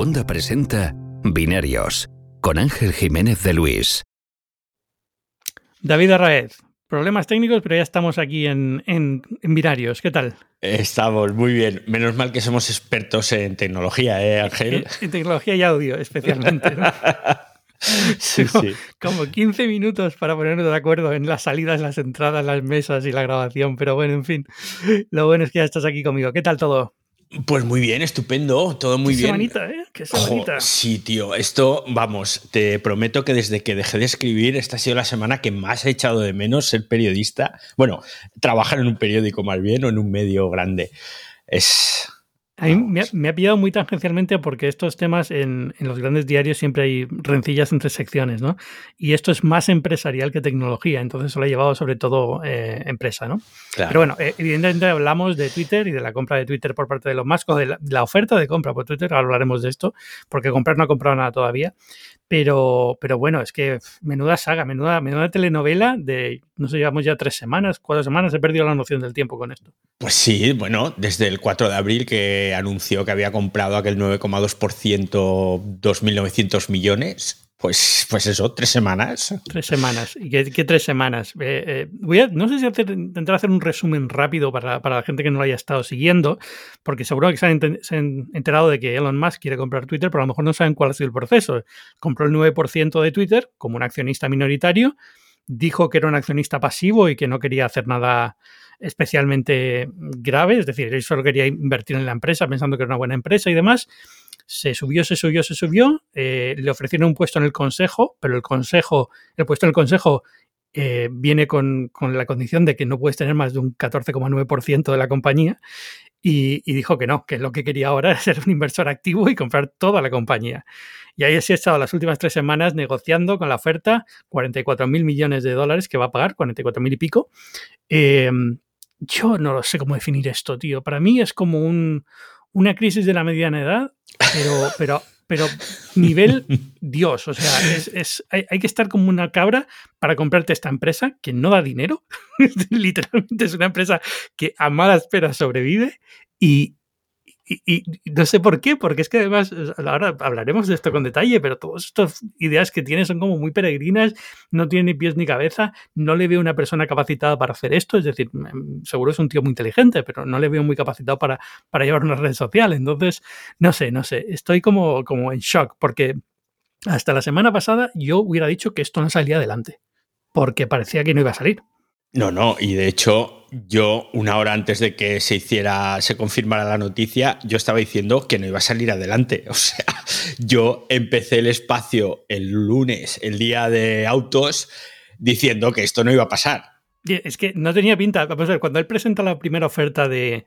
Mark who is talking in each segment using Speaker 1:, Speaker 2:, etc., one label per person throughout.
Speaker 1: Segunda presenta Binarios con Ángel Jiménez de Luis.
Speaker 2: David Arraez, problemas técnicos, pero ya estamos aquí en, en, Binarios. ¿Qué tal?
Speaker 3: Estamos muy bien. Menos mal que somos expertos en tecnología, ¿eh, Ángel?
Speaker 2: En, tecnología y audio, especialmente.
Speaker 3: sí, sí.
Speaker 2: Como 15 minutos para ponernos de acuerdo en las salidas, las entradas, las mesas y la grabación. Pero bueno, en fin. Lo bueno es que ya estás aquí conmigo. ¿Qué tal todo?
Speaker 3: Pues muy bien, estupendo, todo muy
Speaker 2: Qué
Speaker 3: bien.
Speaker 2: Semanita, ¿eh? Qué semanita.
Speaker 3: sí, tío, esto, vamos, te prometo que desde que dejé de escribir, esta ha sido la semana que más he echado de menos ser periodista. Bueno, trabajar en un periódico más bien o en un medio grande. Es,
Speaker 2: a mí me ha, me ha, pillado muy tangencialmente porque estos temas en, en, los grandes diarios siempre hay rencillas entre secciones, ¿no? Y esto es más empresarial que tecnología, entonces lo ha llevado sobre todo eh, empresa, ¿no?
Speaker 3: Claro.
Speaker 2: Pero bueno, eh, evidentemente hablamos de Twitter y de la compra de Twitter por parte de los Musk, o de la, la, oferta de compra por Twitter, hablaremos de esto, porque comprar no ha comprado nada todavía. Pero, pero bueno, es que menuda saga, menuda, menuda telenovela de, no sé, llevamos ya tres semanas, cuatro semanas, he perdido la noción del tiempo con esto.
Speaker 3: Pues sí, bueno, desde el 4 de abril que anunció que había comprado aquel 9,2%, 2.900 millones. Pues, pues eso, tres semanas.
Speaker 2: Tres semanas. ¿Y qué, tres semanas? Eh, eh, voy a, no sé si intentar hacer un resumen rápido para, para, la gente que no lo haya estado siguiendo, porque seguro que se han, se han, enterado de que Elon Musk quiere comprar Twitter, pero a lo mejor no saben cuál ha sido el proceso. Compró el 9% de Twitter como un accionista minoritario, dijo que era un accionista pasivo y que no quería hacer nada especialmente grave, es decir, él solo quería invertir en la empresa pensando que era una buena empresa y demás. Se subió, se subió, se subió. Eh, le ofrecieron un puesto en el consejo, pero el consejo, el puesto en el consejo eh, viene con, con, la condición de que no puedes tener más de un 14,9% de la compañía. Y, dijo que no, que lo que quería ahora era ser un inversor activo y comprar toda la compañía. Y ahí sí ha estado las últimas tres semanas negociando con la oferta 44 mil millones de dólares que va a pagar, 44 mil y pico. Eh, yo no lo sé cómo definir esto, tío. Para mí es como un, una crisis de la mediana edad, pero, pero, pero nivel Dios. O sea, es, es, hay, hay, que estar como una cabra para comprarte esta empresa que no da dinero. Literalmente es una empresa que a mala espera sobrevive y, y, no sé por qué, porque es que además, ahora hablaremos de esto con detalle, pero todas estas ideas que tiene son como muy peregrinas, no tiene ni pies ni cabeza, no le veo una persona capacitada para hacer esto, es decir, seguro es un tío muy inteligente, pero no le veo muy capacitado para, para llevar una red social. Entonces, no sé, no sé, estoy como, como en shock, porque hasta la semana pasada yo hubiera dicho que esto no salía adelante, porque parecía que no iba a salir.
Speaker 3: No, no, y de hecho yo una hora antes de que se hiciera, se confirmara la noticia, yo estaba diciendo que no iba a salir adelante. O sea, yo empecé el espacio el lunes, el día de autos, diciendo que esto no iba a pasar.
Speaker 2: Es que no tenía pinta. Vamos a ver, cuando él presenta la primera oferta de,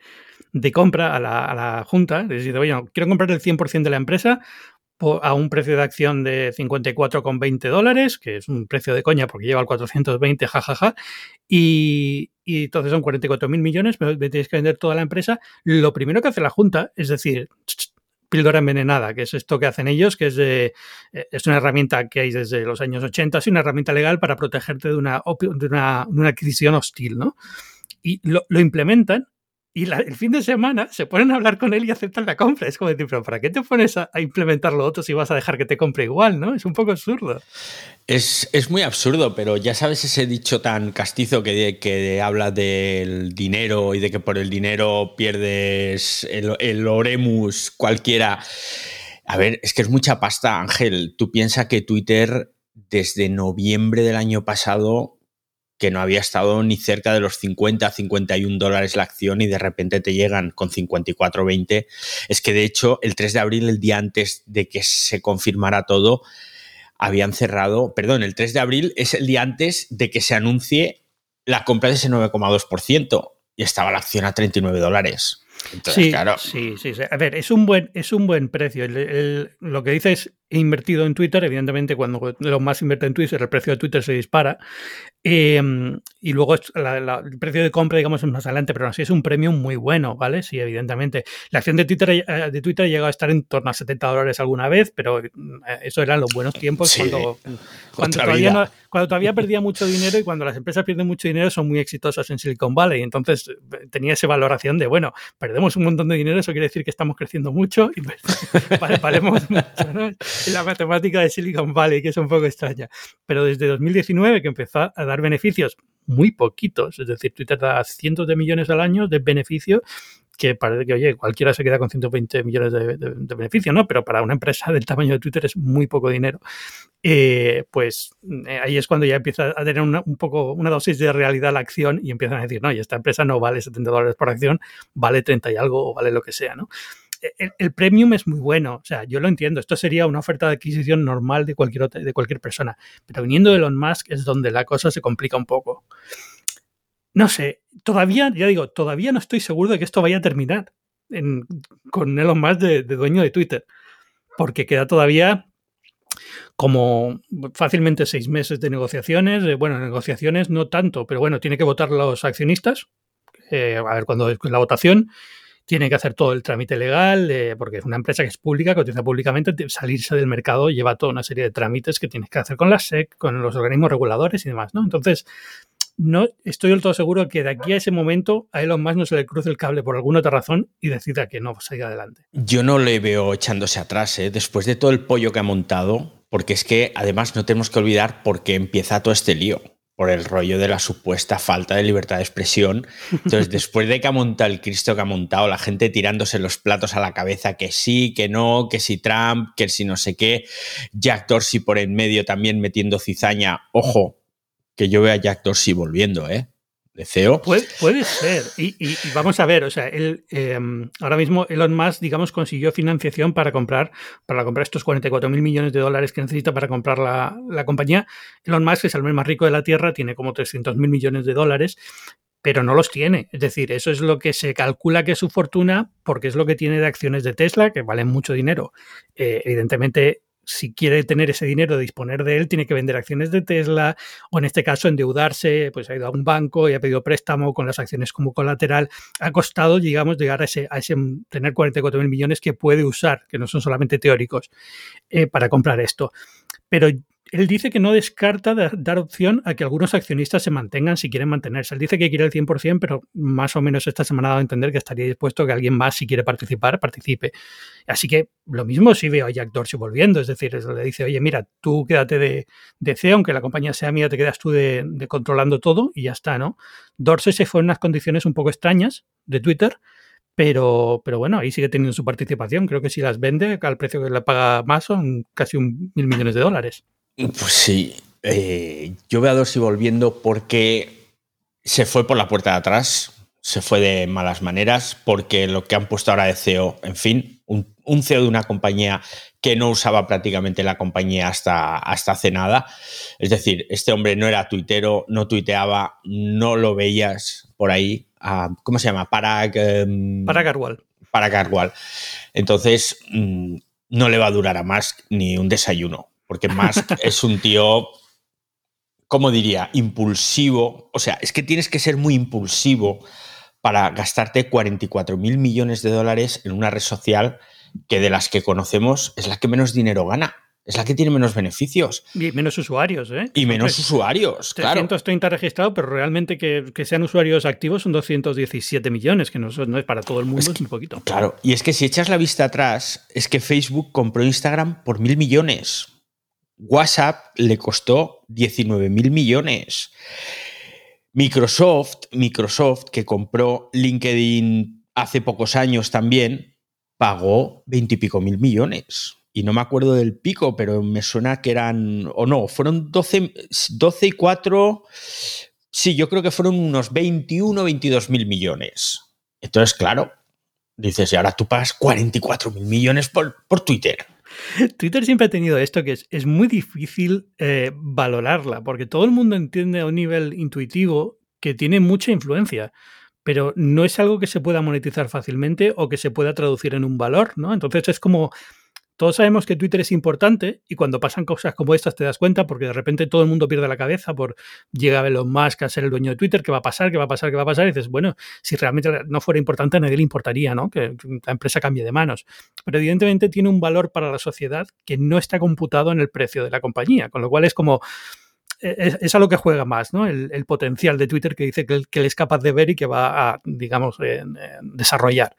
Speaker 2: de compra a la, a la Junta, le dice, oye, quiero comprar el 100% de la empresa a un precio de acción de 54,20 dólares, que es un precio de coña porque lleva el 420, jajaja, ja, ja, y, entonces son 44 mil millones, pero tienes que vender toda la empresa. Lo primero que hace la Junta es decir, píldora envenenada, que es esto que hacen ellos, que es, de, es una herramienta que hay desde los años 80, es una herramienta legal para protegerte de una, de una, de una adquisición hostil, ¿no? Y lo implementan y el fin de semana se ponen a hablar con él y aceptan la compra. Es como decir, pero ¿para qué te pones a, a, implementar lo otro si vas a dejar que te compre igual, no? Es un poco absurdo.
Speaker 3: Es, es muy absurdo, pero ya sabes ese dicho tan castizo que, que habla del dinero y de que por el dinero pierdes el, el oremus cualquiera. A ver, es que es mucha pasta, Ángel. Tú piensas que Twitter desde noviembre del año pasado que no había estado ni cerca de los 50, 51 dólares la acción y de repente te llegan con 54,20. Es que de hecho el 3 de abril, el día antes de que se confirmara todo, habían cerrado, perdón, el 3 de abril es el día antes de que se anuncie la compra de ese 9,2% y estaba la acción a 39 dólares.
Speaker 2: Entonces, sí, claro. sí, sí, sí, A ver, es un buen, es un buen precio. El, el, lo que dices he invertido en Twitter, evidentemente cuando lo más invierte en Twitter, el precio de Twitter se dispara. Em, y luego el precio de compra, digamos, es más adelante, pero así es un premio muy bueno, ¿vale? Sí, evidentemente. La acción de Twitter, eh, de Twitter llegado a estar en torno a 70 dólares alguna vez, pero eh, eso eran los buenos tiempos cuando, cuando, todavía cuando, todavía perdía mucho dinero y cuando las empresas pierden mucho dinero son muy exitosas en Silicon Valley. Entonces eh, tenía esa valoración de, bueno, perdemos un montón de dinero, eso quiere decir que estamos creciendo mucho y pues, valemos mucho, ¿no? La matemática de Silicon Valley, que es un poco extraña. Pero desde 2019 que empezó a dar beneficios muy poquitos, es decir, Twitter da cientos de millones al año de beneficio que parece que, oye, cualquiera se queda con 120 millones de, de, beneficio, ¿no? Pero para una empresa del tamaño de Twitter es muy poco dinero. Eh, pues eh, ahí es cuando ya empieza a tener un poco una dosis de realidad la acción y empiezan a decir, no, y esta empresa no vale 70 dólares por acción, vale 30 y algo o vale lo que sea, ¿no? El, premium es muy bueno, o sea, yo lo entiendo, esto sería una oferta de adquisición normal de cualquier, de cualquier persona, pero viniendo de Elon Musk es donde la cosa se complica un poco. No sé, todavía, ya digo, todavía no estoy seguro de que esto vaya a terminar con Elon Musk de, dueño de Twitter, porque queda todavía como fácilmente seis meses de negociaciones, bueno, negociaciones no tanto, pero bueno, tiene que votar los accionistas, eh, a ver cuándo es la votación, tiene que hacer todo el trámite legal, eh, porque es una empresa que es pública, que utiliza públicamente, salirse del mercado lleva toda una serie de trámites que tienes que hacer con la SEC, con los organismos reguladores y demás, ¿no? Entonces, no estoy del todo seguro que de aquí a ese momento a Elon Musk no se le cruce el cable por alguna otra razón y decida que no siga adelante.
Speaker 3: Yo no le veo echándose atrás, ¿eh? después de todo el pollo que ha montado, porque es que además no tenemos que olvidar por qué empieza todo este lío por el rollo de la supuesta falta de libertad de expresión. Entonces, después de que ha montado el Cristo que ha montado, la gente tirándose los platos a la cabeza, que sí, que no, que si Trump, que si no sé qué, Jack Dorsey por en medio también metiendo cizaña. Ojo, que yo veo a Jack Dorsey volviendo, ¿eh? De
Speaker 2: puede ser. Y, vamos a ver, o sea, él, em, ahora mismo Elon Musk, digamos, consiguió financiación para comprar, para comprar estos 44 mil millones de dólares que necesita para comprar la, la compañía. Elon Musk es el hombre más rico de la Tierra, tiene como 300 mil millones de dólares, pero no los tiene. Es decir, eso es lo que se calcula que es su fortuna porque es lo que tiene de acciones de Tesla, que valen mucho dinero. Eh, evidentemente, si quiere tener ese dinero, disponer de él, tiene que vender acciones de Tesla o en este caso endeudarse, pues ha ido a un banco y ha pedido préstamo con las acciones como colateral. Ha costado, digamos, llegar a ese, a ese tener 44 mil millones que puede usar, que no son solamente teóricos, eh, para comprar esto. Pero él dice que no descarta dar opción a que algunos accionistas se mantengan si quieren mantenerse. Él dice que quiere el 100%, pero más o menos esta semana ha dado a entender que estaría dispuesto a que alguien más, si quiere participar, participe. Así que lo mismo si veo a Jack Dorsey volviendo, es decir, le dice, oye, mira, tú quédate de, CEO, aunque la compañía sea mía, te quedas tú de, controlando todo y ya está, ¿no? Dorsey se fue en unas condiciones un poco extrañas de Twitter, pero, pero bueno, ahí sigue teniendo su participación. Creo que si las vende al precio que le paga más son casi un mil millones de dólares.
Speaker 3: Pues sí, eh, yo veo a Dorsey volviendo porque se fue por la puerta de atrás, se fue de malas maneras, porque lo que han puesto ahora de CEO, en fin, un, CEO de una compañía que no usaba prácticamente la compañía hasta, hasta hace nada. Es decir, este hombre no era tuitero, no tuiteaba, no lo veías por ahí. ¿Cómo se llama? Para...
Speaker 2: Para Garwal.
Speaker 3: Para Garwal. Entonces, mm, no le va a durar a más ni un desayuno porque Musk es un tío, ¿cómo diría? Impulsivo. O sea, es que tienes que ser muy impulsivo para gastarte 44 mil millones de dólares en una red social que de las que conocemos es la que menos dinero gana. Es la que tiene menos beneficios.
Speaker 2: Y menos usuarios, ¿eh?
Speaker 3: Y menos usuarios,
Speaker 2: 330 registrados, pero realmente que, sean usuarios activos son 217 millones, que no, no es para todo el mundo, es, un poquito.
Speaker 3: Claro, y es que si echas la vista atrás, es que Facebook compró Instagram por mil millones. WhatsApp le costó 19 mil millones. Microsoft, Microsoft, que compró LinkedIn hace pocos años también, pagó 20 y pico mil millones. Y no me acuerdo del pico, pero me suena que eran, o no, fueron 12, 12 y 4, sí, yo creo que fueron unos 21, 22 mil millones. Entonces, claro, dices, y ahora tú pagas 44 mil millones por, por Twitter.
Speaker 2: Twitter siempre ha tenido esto que es, muy difícil eh, valorarla, porque todo el mundo entiende a un nivel intuitivo que tiene mucha influencia, pero no es algo que se pueda monetizar fácilmente o que se pueda traducir en un valor, ¿no? Entonces es como todos sabemos que Twitter es importante y cuando pasan cosas como estas te das cuenta porque de repente todo el mundo pierde la cabeza por llega Elon Musk a ser el dueño de Twitter, ¿qué va a pasar? ¿Qué va a pasar? ¿Qué va a pasar? Y dices, bueno, si realmente no fuera importante a nadie le importaría, ¿no? Que la empresa cambie de manos. Pero evidentemente tiene un valor para la sociedad que no está computado en el precio de la compañía, con lo cual es como e, es, a lo que juega más, ¿no? El, potencial de Twitter que dice que, que, él es capaz de ver y que va a, digamos, desarrollar.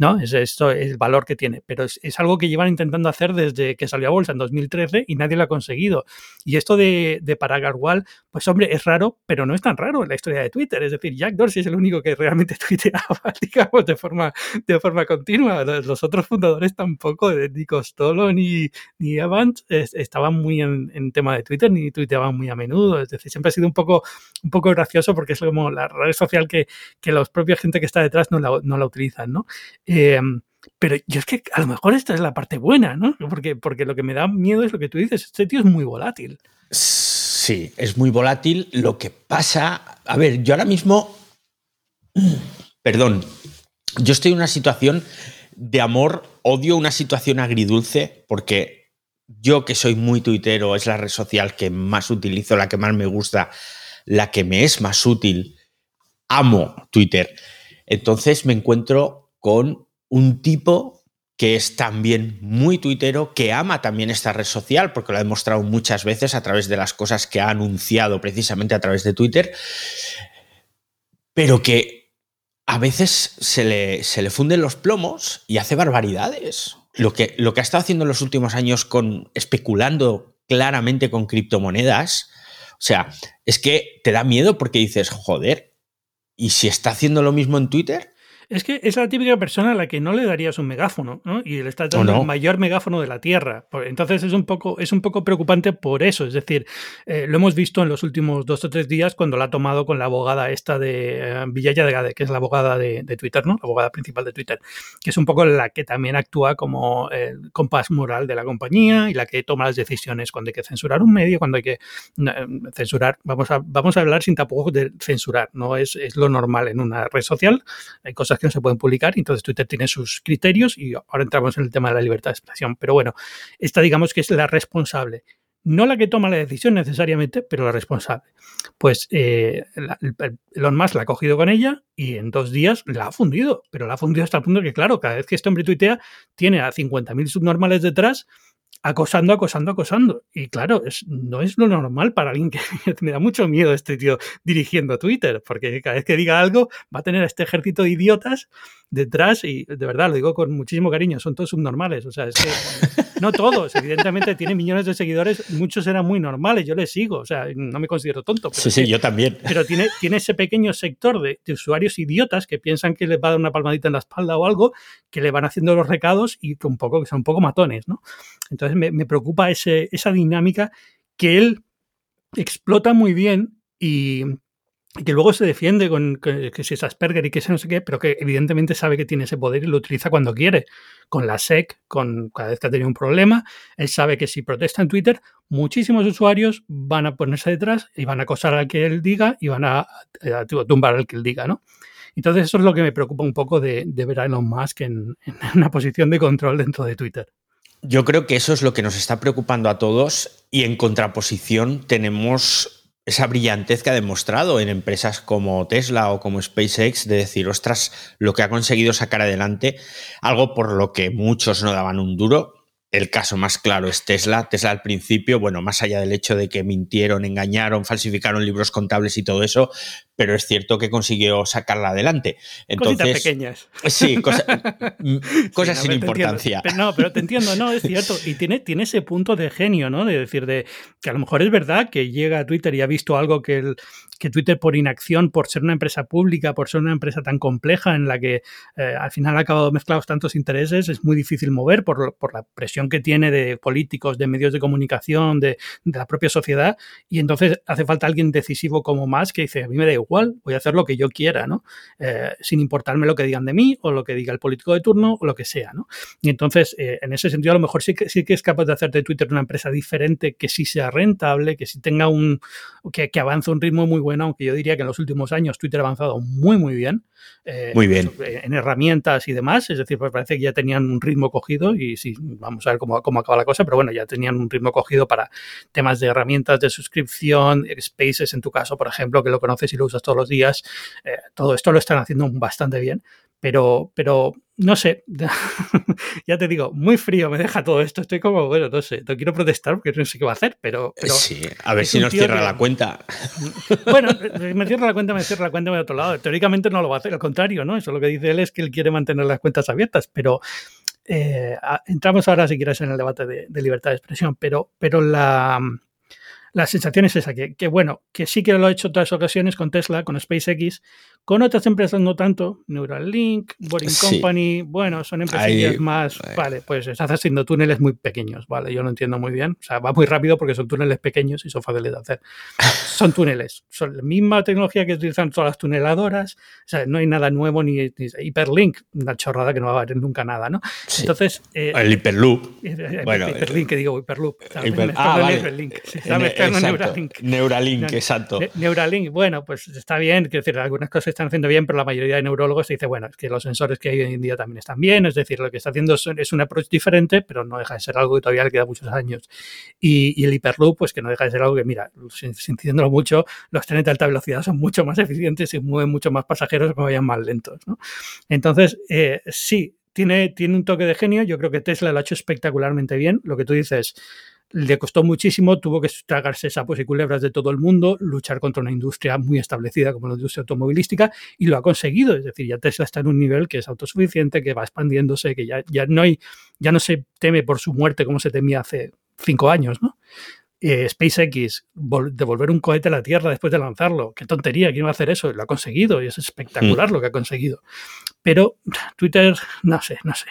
Speaker 2: ¿No? Es esto el valor que tiene. Pero es, algo que llevan intentando hacer desde que salió a bolsa en 2013 y nadie lo ha conseguido. Y esto de, de Paragarwal, pues hombre, es raro, pero no es tan raro en la historia de Twitter. Es decir, Jack Dorsey es el único que realmente tuiteaba, digamos, de forma, de forma continua. Los otros fundadores tampoco, ni Costello ni, ni Evans, estaban muy en, tema de Twitter, ni tuiteaban muy a menudo. Es decir, siempre ha sido un poco, un poco gracioso porque es como la red social que, que la propia gente que está detrás no la, no la utilizan, ¿no? Em, pero yo es que a lo mejor esta es la parte buena, ¿no? Porque, porque lo que me da miedo es lo que tú dices, este tío es muy volátil.
Speaker 3: Sí, es muy volátil. Lo que pasa, a ver, yo ahora mismo, perdón, yo estoy en una situación de amor, odio una situación agridulce, porque yo que soy muy tuitero, es la red social que más utilizo, la que más me gusta, la que me es más útil, amo Twitter. Entonces me encuentro con un tipo que es también muy tuitero, que ama también esta red social, porque lo ha demostrado muchas veces a través de las cosas que ha anunciado precisamente a través de Twitter, pero que a veces se le, se le funden los plomos y hace barbaridades. Lo que, lo que ha estado haciendo en los últimos años con especulando claramente con criptomonedas, o sea, es que te da miedo porque dices, joder, ¿y si está haciendo lo mismo en Twitter?
Speaker 2: Es que es la típica persona a la que no le darías un megáfono, ¿no? Y le estás dando el mayor megáfono de la Tierra. Entonces es un poco, es un poco preocupante por eso. Es decir, eh, lo hemos visto en los últimos dos o tres días cuando la ha tomado con la abogada esta de eh, Villaya de Gade, que es la abogada de, Twitter, ¿no? La abogada principal de Twitter, que es un poco la que también actúa como el compás moral de la compañía y la que toma las decisiones cuando hay que censurar un medio, cuando hay que eh, censurar. Vamos a, vamos a hablar sin tampoco de censurar, ¿no? Es, es lo normal en una red social. Hay cosas se pueden publicar, entonces Twitter tiene sus criterios y ahora entramos en el tema de la libertad de expresión. Pero bueno, esta digamos que es la responsable. No la que toma la decisión necesariamente, pero la responsable. Pues eh, Elon Musk la ha cogido con ella y en dos días la ha fundido. Pero la ha fundido hasta el punto que, claro, cada vez que este hombre tuitea, tiene a 50.000 subnormales detrás acosando, acosando, acosando. Y claro, es, no es lo normal para alguien que me da mucho miedo este tío dirigiendo Twitter, porque cada vez que diga algo va a tener a este ejército de idiotas detrás y de verdad lo digo con muchísimo cariño, son todos subnormales. O sea, es que no todos, evidentemente tiene millones de seguidores, muchos eran muy normales, yo les sigo, o sea, no me considero tonto.
Speaker 3: sí, sí, yo también.
Speaker 2: Pero tiene, tiene ese pequeño sector de, usuarios idiotas que piensan que les va a dar una palmadita en la espalda o algo, que le van haciendo los recados y que, un poco, que son un poco matones, ¿no? Entonces me, me preocupa ese, esa dinámica que él explota muy bien y que luego se defiende con que, si es Asperger y que se no sé qué, pero que evidentemente sabe que tiene ese poder y lo utiliza cuando quiere. Con la SEC, con cada vez que ha tenido un problema, él sabe que si protesta en Twitter, muchísimos usuarios van a ponerse detrás y van a acosar al que él diga y van a, tumbar al que él diga, ¿no? Entonces eso es lo que me preocupa un poco de, ver a Elon Musk en una posición de control dentro de Twitter.
Speaker 3: Yo creo que eso es lo que nos está preocupando a todos y en contraposición tenemos esa brillantez que ha demostrado en empresas como Tesla o como SpaceX de decir, ostras, lo que ha conseguido sacar adelante, algo por lo que muchos no daban un duro, el caso más claro es Tesla. Tesla al principio, bueno, más allá del hecho de que mintieron, engañaron, falsificaron libros contables y todo eso, pero es cierto que consiguió sacarla adelante. Entonces,
Speaker 2: pequeñas.
Speaker 3: Sí, mm, cosas sin importancia.
Speaker 2: no, pero te entiendo, no, es cierto. Y tiene, tiene ese punto de genio, ¿no? De decir, de que a lo mejor es verdad que llega a Twitter y ha visto algo que, el, que Twitter por inacción, por ser una empresa pública, por ser una empresa tan compleja en la que eh, al final ha acabado mezclados tantos intereses, es muy difícil mover por, por la presión que tiene de políticos, de medios de comunicación, de, la propia sociedad, y entonces hace falta alguien decisivo como más que dice, a mí me da igual igual, voy a hacer lo que yo quiera, ¿no? Eh, sin importarme lo que digan de mí o lo que diga el político de turno o lo que sea, ¿no? Y entonces, eh, en ese sentido, a lo mejor sí que, sí que es capaz de hacer de Twitter una empresa diferente, que sí sea rentable, que sí tenga un, que, que avance a un ritmo muy bueno, aunque yo diría que en los últimos años Twitter ha avanzado muy, muy bien.
Speaker 3: Eh, muy bien.
Speaker 2: En herramientas y demás, es decir, pues parece que ya tenían un ritmo cogido y sí, vamos a ver cómo, cómo acaba la cosa, pero bueno, ya tenían un ritmo cogido para temas de herramientas de suscripción, Spaces en tu caso, por ejemplo, que lo conoces y lo usas todos los días. Eh, todo esto lo están haciendo bastante bien. Pero, pero no sé, ya te digo, muy frío me deja todo esto. Estoy como, bueno, no sé, no quiero protestar porque no sé qué va a hacer, pero.
Speaker 3: sí, a ver si nos cierra la cuenta.
Speaker 2: Bueno, me cierra la cuenta, me cierra la cuenta de otro lado. Teóricamente no lo va a hacer, al contrario, ¿no? Eso lo que dice él es que él quiere mantener las cuentas abiertas, pero. Eh, entramos ahora, si quieres, en el debate de, de libertad de expresión, pero, pero la, la sensación es esa, que, que, bueno, que sí que lo ha hecho en otras ocasiones con Tesla, con SpaceX, con otras empresas no tanto, Neuralink, Boring Company, bueno, son empresas más, vale, pues estás haciendo túneles muy pequeños, vale, yo lo entiendo muy bien, o sea, va muy rápido porque son túneles pequeños y son fáciles de hacer. son túneles, son la misma tecnología que utilizan todas las tuneladoras, o sea, no hay nada nuevo ni, ni Hyperlink, una chorrada que no va a haber nunca nada, ¿no? Entonces...
Speaker 3: Eh, el Hyperloop.
Speaker 2: bueno, Hyperlink, que digo Hyperloop.
Speaker 3: Hiper, ah, vale. Neuralink. Neuralink, exacto.
Speaker 2: Neuralink, bueno, pues está bien, quiero decir, algunas cosas están haciendo bien, pero la mayoría de neurólogos dice, bueno, es que los sensores que hay hoy en día también están bien, es decir, lo que está haciendo es un approach diferente, pero no deja de ser algo que todavía le queda muchos años. Y, el Hyperloop, pues que no deja de ser algo que, mira, sintiéndolo mucho, los trenes de alta velocidad son mucho más eficientes y mueven mucho más pasajeros que vayan más lentos. Entonces, eh, sí, tiene, tiene un toque de genio, yo creo que Tesla lo ha hecho espectacularmente bien, lo que tú dices le costó muchísimo, tuvo que tragarse sapos y culebras de todo el mundo, luchar contra una industria muy establecida como la industria automovilística y lo ha conseguido. Es decir, ya Tesla está en un nivel que es autosuficiente, que va expandiéndose, que ya, ya, no, hay, ya no se teme por su muerte como se temía hace cinco años, ¿no? Eh, SpaceX, devolver un cohete a la Tierra después de lanzarlo. Qué tontería, ¿quién va a hacer eso? Lo ha conseguido y es espectacular mm. lo que ha conseguido. Pero Twitter, no sé, no sé.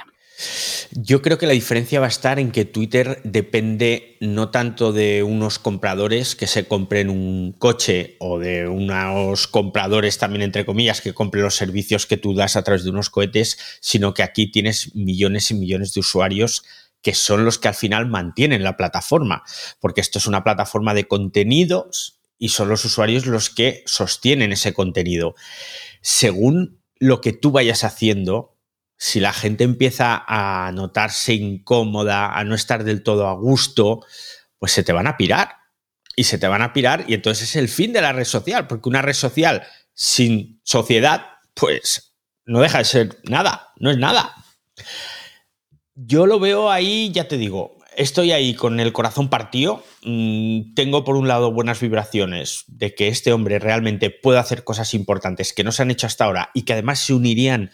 Speaker 3: Yo creo que la diferencia va a estar en que Twitter depende no tanto de unos compradores que se compren un coche o de unos compradores también, entre comillas, que compren los servicios que tú das a través de unos cohetes, sino que aquí tienes millones y millones de usuarios que son los que al final mantienen la plataforma, porque esto es una plataforma de contenidos y son los usuarios los que sostienen ese contenido. Según lo que tú vayas haciendo, si la gente empieza a notarse incómoda, a no estar del todo a gusto, pues se te van a pirar. Y se te van a pirar y entonces es el fin de la red social, porque una red social sin sociedad, pues no deja de ser nada, no es nada. Yo lo veo ahí, ya te digo, estoy ahí con el corazón partido. Mm, tengo por un lado buenas vibraciones de que este hombre realmente pueda hacer cosas importantes que no se han hecho hasta ahora y que además se unirían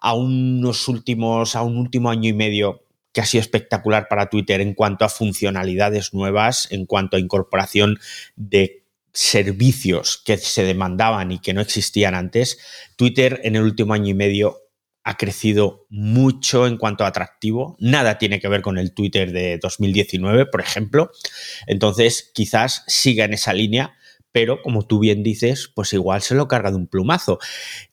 Speaker 3: a unos últimos, a un último año y medio que ha sido espectacular para Twitter en cuanto a funcionalidades nuevas, en cuanto a incorporación de servicios que se demandaban y que no existían antes. Twitter en el último año y medio ha crecido mucho en cuanto a atractivo. Nada tiene que ver con el Twitter de 2019, por ejemplo. Entonces, quizás siga en esa línea, pero como tú bien dices, pues igual se lo carga de un plumazo.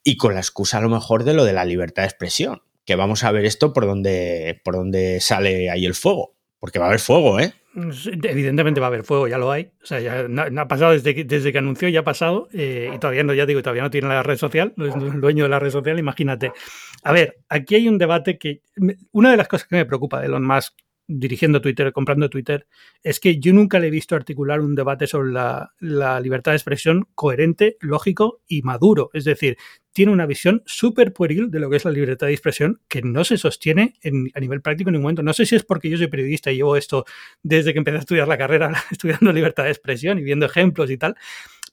Speaker 3: Y con la excusa a lo mejor de lo de la libertad de expresión, que vamos a ver esto por donde, por donde sale ahí el fuego. Porque va a haber fuego, ¿eh?
Speaker 2: Evidentemente va a haber fuego, ya lo hay. O sea, ya ha pasado desde que, desde que anunció, ya ha pasado. Eh, y todavía no, ya digo, todavía no tiene la red social, no es dueño de la red social, imagínate. A ver, aquí hay un debate que. Una de las cosas que me preocupa de Elon Musk dirigiendo Twitter, comprando Twitter, es que yo nunca le he visto articular un debate sobre la, libertad de expresión coherente, lógico y maduro. Es decir, tiene una visión súper pueril de lo que es la libertad de expresión que no se sostiene en, a nivel práctico en ningún momento. No sé si es porque yo soy periodista y llevo esto desde que empecé a estudiar la carrera, estudiando libertad de expresión y viendo ejemplos y tal,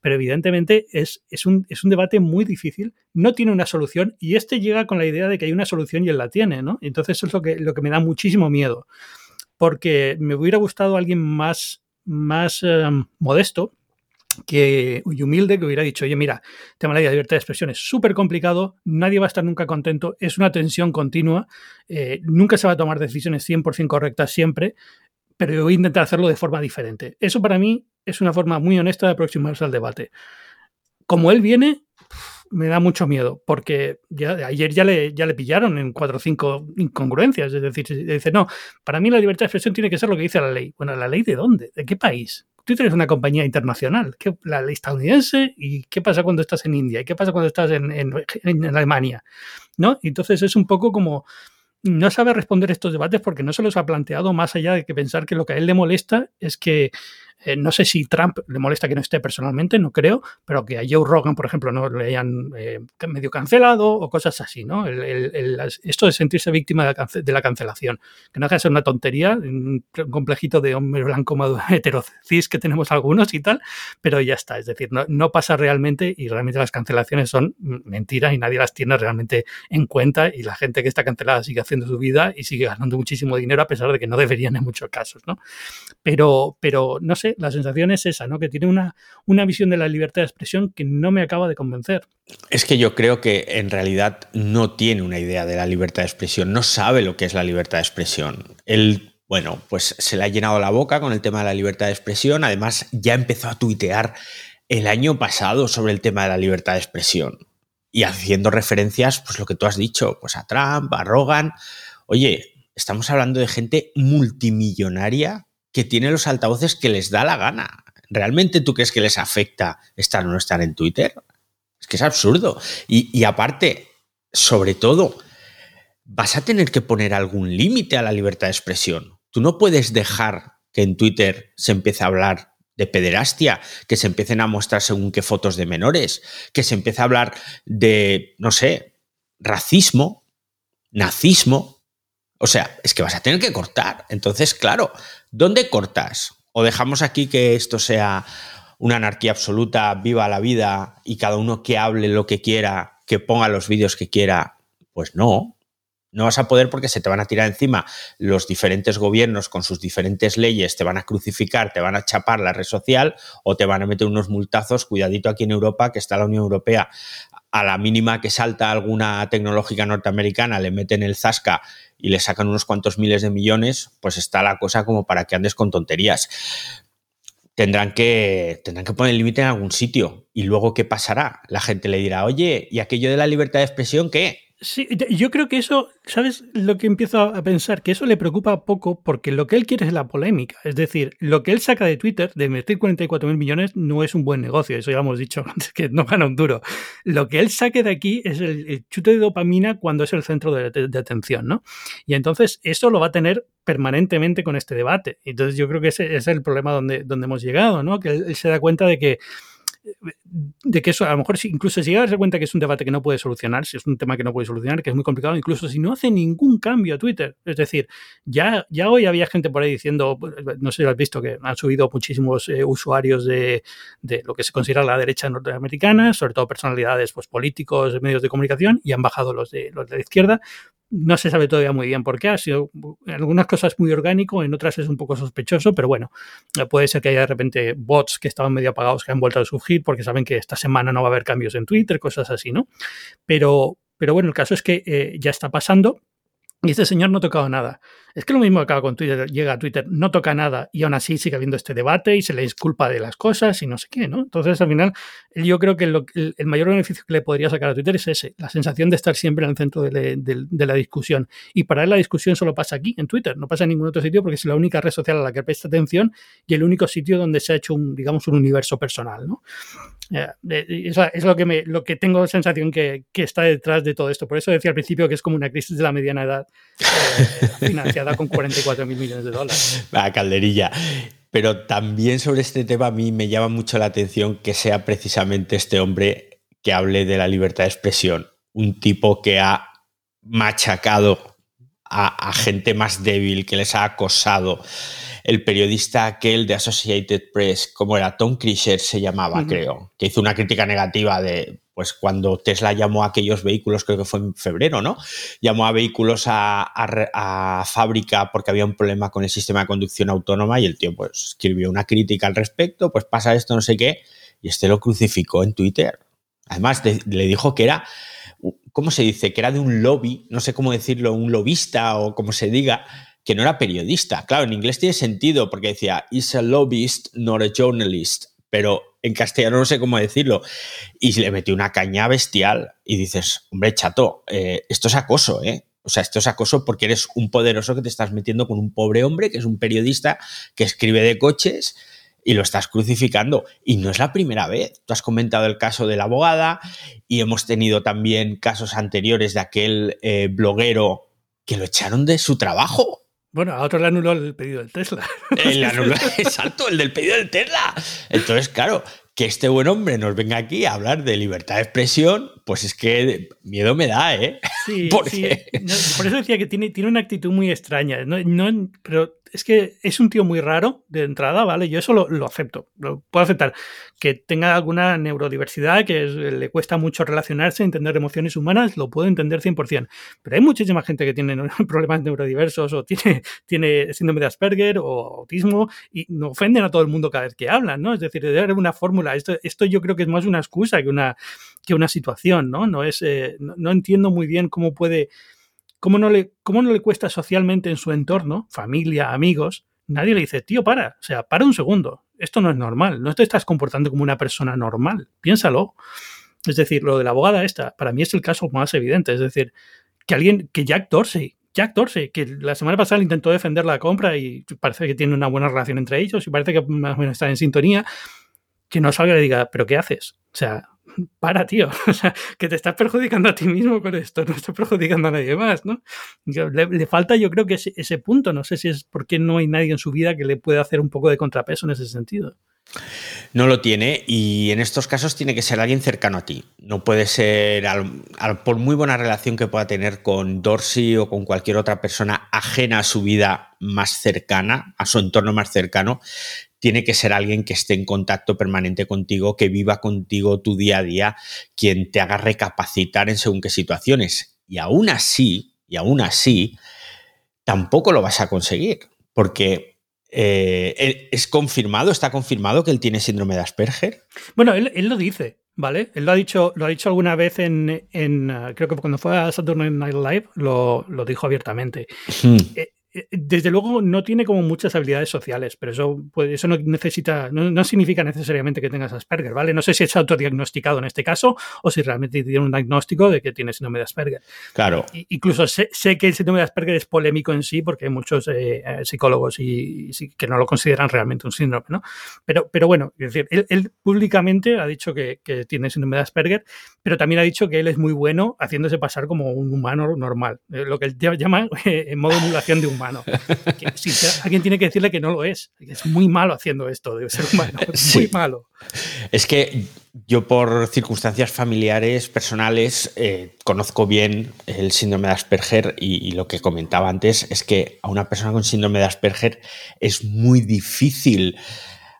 Speaker 2: pero evidentemente es, es, un, es un debate muy difícil, no tiene una solución y este llega con la idea de que hay una solución y él la tiene, ¿no? Entonces eso es lo que, lo que me da muchísimo miedo, porque me hubiera gustado alguien más, más eh, modesto, que, y humilde que hubiera dicho, oye, mira, tema de la libertad de expresión es súper complicado, nadie va a estar nunca contento, es una tensión continua, eh, nunca se va a tomar decisiones 100% correctas siempre, pero voy a intentar hacerlo de forma diferente. Eso para mí es una forma muy honesta de aproximarse al debate. como él viene, me da mucho miedo, porque ayer ya le, ya le pillaron en cuatro o cinco incongruencias. Es decir, dice, no, para mí la libertad de expresión tiene que ser lo que dice la ley. Bueno, ¿la ley de dónde? ¿De qué país? Twitter es una compañía internacional, ¿qué, la ley estadounidense, ¿y qué pasa cuando estás en India? ¿Y qué pasa cuando estás en, en, Alemania? ¿No? Entonces es un poco como no sabe responder estos debates porque no se los ha planteado más allá de que pensar que lo que a él le molesta es que eh, no sé si Trump le molesta que no esté personalmente, no creo, pero que a Joe Rogan, por ejemplo, no le hayan eh, medio cancelado o cosas así, ¿no? esto de sentirse víctima de la, cancelación, que no de ser una tontería, un complejito de hombre blanco heterocis que tenemos algunos y tal, pero ya está, es decir, no, pasa realmente y realmente las cancelaciones son mentiras y nadie las tiene realmente en cuenta y la gente que está cancelada sigue haciendo su vida y sigue ganando muchísimo dinero a pesar de que no deberían en muchos casos, ¿no? Pero, pero no sé, la sensación es esa, ¿no? Que tiene una, una visión de la libertad de expresión que no me acaba de convencer.
Speaker 3: Es que yo creo que en realidad no tiene una idea de la libertad de expresión, no sabe lo que es la libertad de expresión. Él, bueno, pues se le ha llenado la boca con el tema de la libertad de expresión, además ya empezó a tuitear el año pasado sobre el tema de la libertad de expresión y haciendo referencias, pues lo que tú has dicho, pues a Trump, a Rogan. Oye, estamos hablando de gente multimillonaria que tiene los altavoces que les da la gana. ¿Realmente tú crees que les afecta estar o no estar en Twitter? Es que es absurdo. Y, aparte, sobre todo, vas a tener que poner algún límite a la libertad de expresión. Tú no puedes dejar que en Twitter se empiece a hablar de pederastia, que se empiecen a mostrar según qué fotos de menores, que se empiece a hablar de, no sé, racismo, nazismo. O sea, es que vas a tener que cortar. Entonces, claro, ¿Dónde cortas? ¿O dejamos aquí que esto sea una anarquía absoluta, viva la vida y cada uno que hable lo que quiera, que ponga los vídeos que quiera? Pues no. No vas a poder porque se te van a tirar encima los diferentes gobiernos con sus diferentes leyes, te van a crucificar, te van a chapar la red social o te van a meter unos multazos. Cuidadito aquí en Europa, que está la Unión Europea a la mínima que salta alguna tecnológica norteamericana, le meten el zasca y le sacan unos cuantos miles de millones, pues está la cosa como para que andes con tonterías. Tendrán que, tendrán que poner límite en algún sitio. ¿Y luego qué pasará? La gente le dirá, oye, ¿y aquello de la libertad de expresión qué?
Speaker 2: Sí, yo creo que eso, ¿sabes lo que empiezo a pensar? Que eso le preocupa poco porque lo que él quiere es la polémica. Es decir, lo que él saca de Twitter, de invertir 44 mil millones, no es un buen negocio. Eso ya hemos dicho antes, que no gana un duro. Lo que él saque de aquí es el, chute de dopamina cuando es el centro de, atención, ¿no? Y entonces eso lo va a tener permanentemente con este debate. Entonces yo creo que ese, es el problema donde, donde hemos llegado, ¿no? Que él se da cuenta de que de que eso a lo mejor incluso si llega a darse cuenta que es un debate que no puede solucionar, si es un tema que no puede solucionar, que es muy complicado, incluso si no hace ningún cambio a Twitter. Es decir, ya, ya hoy había gente por ahí diciendo, no sé si lo has visto, que han subido muchísimos eh, usuarios de, de, lo que se considera la derecha norteamericana, sobre todo personalidades pues, políticos, medios de comunicación, y han bajado los de, los de la izquierda, no se sabe todavía muy bien por qué. Ha sido en algunas cosas muy orgánico, en otras es un poco sospechoso, pero bueno, puede ser que haya de repente bots que estaban medio apagados que han vuelto a surgir porque saben que esta semana no va a haber cambios en Twitter, cosas así, ¿no? Pero, pero bueno, el caso es que eh, ya está pasando y este señor no ha tocado nada. Es que lo mismo acaba con Twitter, llega a Twitter, no toca nada y aún así sigue habiendo este debate y se le disculpa de las cosas y no sé qué, ¿no? Entonces, al final, yo creo que el, mayor beneficio que le podría sacar a Twitter es ese, la sensación de estar siempre en el centro de, la discusión. Y para él la discusión solo pasa aquí, en Twitter, no pasa en ningún otro sitio porque es la única red social a la que presta atención y el único sitio donde se ha hecho un, digamos, un universo personal, ¿no? Es lo que, me, lo que tengo sensación que, está detrás de todo esto. Por eso decía al principio que es como una crisis de la mediana edad eh, financiada con 44 mil millones de dólares.
Speaker 3: La calderilla. Pero también sobre este tema a mí me llama mucho la atención que sea precisamente este hombre que hable de la libertad de expresión. Un tipo que ha machacado a gente más débil, que les ha acosado el periodista aquel de Associated Press, como era Tom Krisher se llamaba, creo, que hizo una crítica negativa de, pues cuando Tesla llamó a aquellos vehículos, creo que fue en febrero, ¿no? Llamó a vehículos a, fábrica porque había un problema con el sistema de conducción autónoma y el tío pues escribió una crítica al respecto, pues pasa esto, no sé qué, y este lo crucificó en Twitter. Además, le dijo que era, ¿cómo se dice? Que era de un lobby, no sé cómo decirlo, un lobista o como se diga, que no era periodista. Claro, en inglés tiene sentido porque decía, is a lobbyist, not a journalist. Pero en castellano no sé cómo decirlo, y le metió una caña bestial. Y dices, hombre, chato, eh, esto es acoso, ¿eh? O sea, esto es acoso porque eres un poderoso que te estás metiendo con un pobre hombre que es un periodista que escribe de coches y lo estás crucificando. Y no es la primera vez. Tú has comentado el caso de la abogada y hemos tenido también casos anteriores de aquel eh, bloguero que lo echaron de su trabajo.
Speaker 2: Bueno, a otro le anuló el pedido del Tesla.
Speaker 3: El anuló, exacto, el del pedido del Tesla. Entonces, claro, que este buen hombre nos venga aquí a hablar de libertad de expresión, pues es que miedo me da, ¿eh?
Speaker 2: Sí, sí. por eso decía que tiene, tiene una actitud muy extraña. No, no, pero es que es un tío muy raro de entrada, ¿vale? Yo eso lo, acepto, lo puedo aceptar. Que tenga alguna neurodiversidad, que le cuesta mucho relacionarse, entender emociones humanas, lo puedo entender 100%. Pero hay muchísima gente que tiene problemas neurodiversos o tiene, síndrome de Asperger o autismo y no ofenden a todo el mundo cada vez que hablan, ¿no? Es decir, debe haber una fórmula. Esto, esto yo creo que es más una excusa que una, que una situación, ¿no? No, es, eh, no entiendo muy bien cómo puede ¿Cómo no, le, ¿Cómo no le cuesta socialmente en su entorno, familia, amigos? Nadie le dice, tío, para, o sea, para un segundo. Esto no es normal, no te estás comportando como una persona normal, piénsalo. Es decir, lo de la abogada esta, para mí es el caso más evidente. Es decir, que alguien, que Jack Dorsey, Jack Dorsey, que la semana pasada intentó defender la compra y parece que tiene una buena relación entre ellos y parece que más o menos está en sintonía, que no salga y le diga, pero ¿qué haces? O sea, para, tío. O sea, que te estás perjudicando a ti mismo con esto, no estás perjudicando a nadie más, ¿no? Le, falta, yo creo que ese, ese, punto. No sé si es porque no hay nadie en su vida que le pueda hacer un poco de contrapeso en ese sentido.
Speaker 3: No lo tiene y en estos casos tiene que ser alguien cercano a ti. No puede ser, por muy buena relación que pueda tener con Dorsey o con cualquier otra persona ajena a su vida más cercana, a su entorno más cercano, tiene que ser alguien que esté en contacto permanente contigo, que viva contigo tu día a día, quien te haga recapacitar en según qué situaciones. Y aún así, y aún así, tampoco lo vas a conseguir, porque eh, es confirmado, está confirmado que él tiene síndrome de Asperger.
Speaker 2: Bueno, él, lo dice, ¿vale? Él lo ha dicho, lo ha dicho alguna vez en, en uh, creo que cuando fue a Saturday Night Live, lo, lo dijo abiertamente. Hmm. Eh, desde luego no tiene como muchas habilidades sociales, pero eso, pues, eso no necesita, no, significa necesariamente que tengas Asperger, ¿vale? No sé si es autodiagnosticado en este caso o si realmente tiene un diagnóstico de que tiene síndrome de Asperger.
Speaker 3: Claro.
Speaker 2: incluso sé, que el síndrome de Asperger es polémico en sí porque hay muchos eh, eh, psicólogos y, que no lo consideran realmente un síndrome, ¿no? Pero, pero bueno, es decir, él, públicamente ha dicho que, que, tiene síndrome de Asperger, pero también ha dicho que él es muy bueno haciéndose pasar como un humano normal, lo que él llama en modo emulación de humano humano. alguien tiene que decirle que no lo es. Es muy malo haciendo esto de ser humano. Es muy malo.
Speaker 3: Es que yo por circunstancias familiares, personales, eh, conozco bien el síndrome de Asperger y, lo que comentaba antes es que a una persona con síndrome de Asperger es muy difícil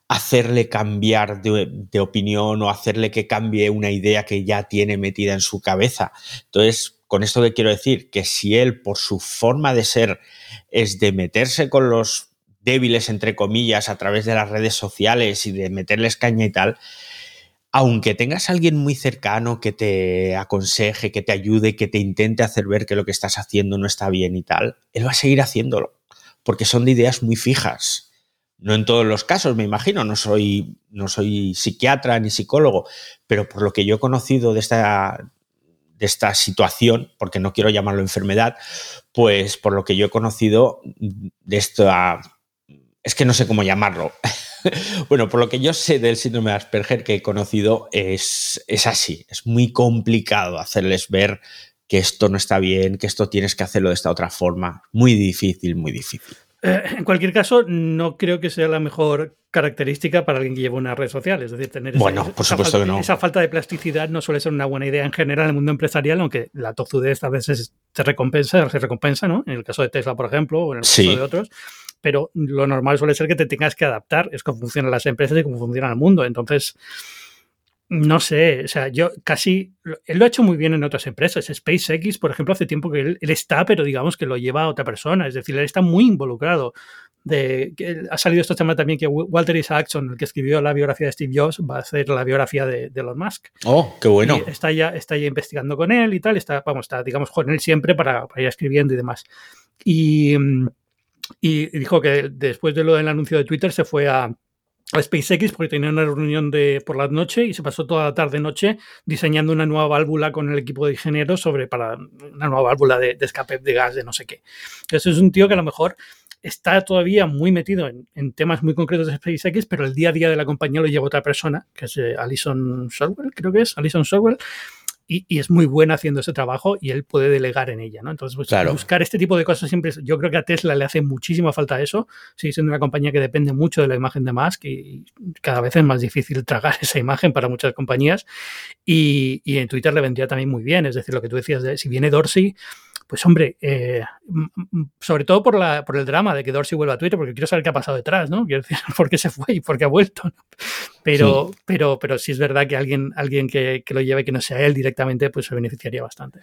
Speaker 3: hacerle cambiar de, de, opinión o hacerle que cambie una idea que ya tiene metida en su cabeza. Entonces, con esto que quiero decir, que si él, por su forma de ser, es de meterse con los débiles, entre comillas, a través de las redes sociales y de meterles caña y tal, aunque tengas a alguien muy cercano que te aconseje, que te ayude, que te intente hacer ver que lo que estás haciendo no está bien y tal, él va a seguir haciéndolo, porque son de ideas muy fijas. No en todos los casos, me imagino, no soy, no soy psiquiatra ni psicólogo, pero por lo que yo he conocido de esta, de esta situación, porque no quiero llamarlo enfermedad, pues por lo que yo he conocido de esto, es que no sé cómo llamarlo. bueno, por lo que yo sé del síndrome de Asperger que he conocido es, es así, es muy complicado hacerles ver que esto no está bien, que esto tienes que hacerlo de esta otra forma. Muy difícil, muy difícil.
Speaker 2: Eh, en cualquier caso, no creo que sea la mejor característica para alguien que lleva una red social. Es decir, tener
Speaker 3: bueno, esa, por supuesto
Speaker 2: falta,
Speaker 3: que no.
Speaker 2: esa falta de plasticidad no suele ser una buena idea en general en el mundo empresarial, aunque la tozudez a veces se recompensa, se recompensa, ¿no? En el caso de Tesla, por ejemplo, o en el caso de otros. Pero lo normal suele ser que te tengas que adaptar. Es cómo funcionan las empresas y cómo funciona el mundo. Entonces, no sé, o sea, yo casi, él lo ha hecho muy bien en otras empresas. SpaceX, por ejemplo, hace tiempo que él, está, pero digamos que lo lleva a otra persona, es decir, él está muy involucrado. De, que ha salido esta semana también que Walter Isaacson, el que escribió la biografía de Steve Jobs, va a hacer la biografía de, Elon Musk.
Speaker 3: Oh, qué bueno.
Speaker 2: está ya, está ya investigando con él y tal, está, vamos, está, digamos, con él siempre para, para ir escribiendo y demás. Y, y dijo que después de lo del anuncio de Twitter se fue a, a SpaceX porque tenía una reunión de por la noche y se pasó toda la tarde noche diseñando una nueva válvula con el equipo de ingenieros sobre para una nueva válvula de, escape de gas de no sé qué. Entonces es un tío que a lo mejor está todavía muy metido en, temas muy concretos de SpaceX, pero el día a día de la compañía lo lleva otra persona, que es eh, Alison Sorwell, creo que es, Alison Sorwell, y, es muy buena haciendo ese trabajo y él puede delegar en ella, ¿no? Entonces, pues, buscar este tipo de cosas siempre, yo creo que a Tesla le hace muchísima falta eso, sigue siendo una compañía que depende mucho de la imagen de Musk y cada vez es más difícil tragar esa imagen para muchas compañías. Y, y en Twitter le vendría también muy bien, es decir, lo que tú decías de si viene Dorsey, pues hombre, eh, sobre todo por, la, por el drama de que Dorsey vuelva a Twitter, porque quiero saber qué ha pasado detrás, ¿no? Quiero decir, por qué se fue y por qué ha vuelto. Pero, sí. pero, pero sí es verdad que alguien, alguien que, que, lo lleve que no sea él directamente, pues se beneficiaría bastante.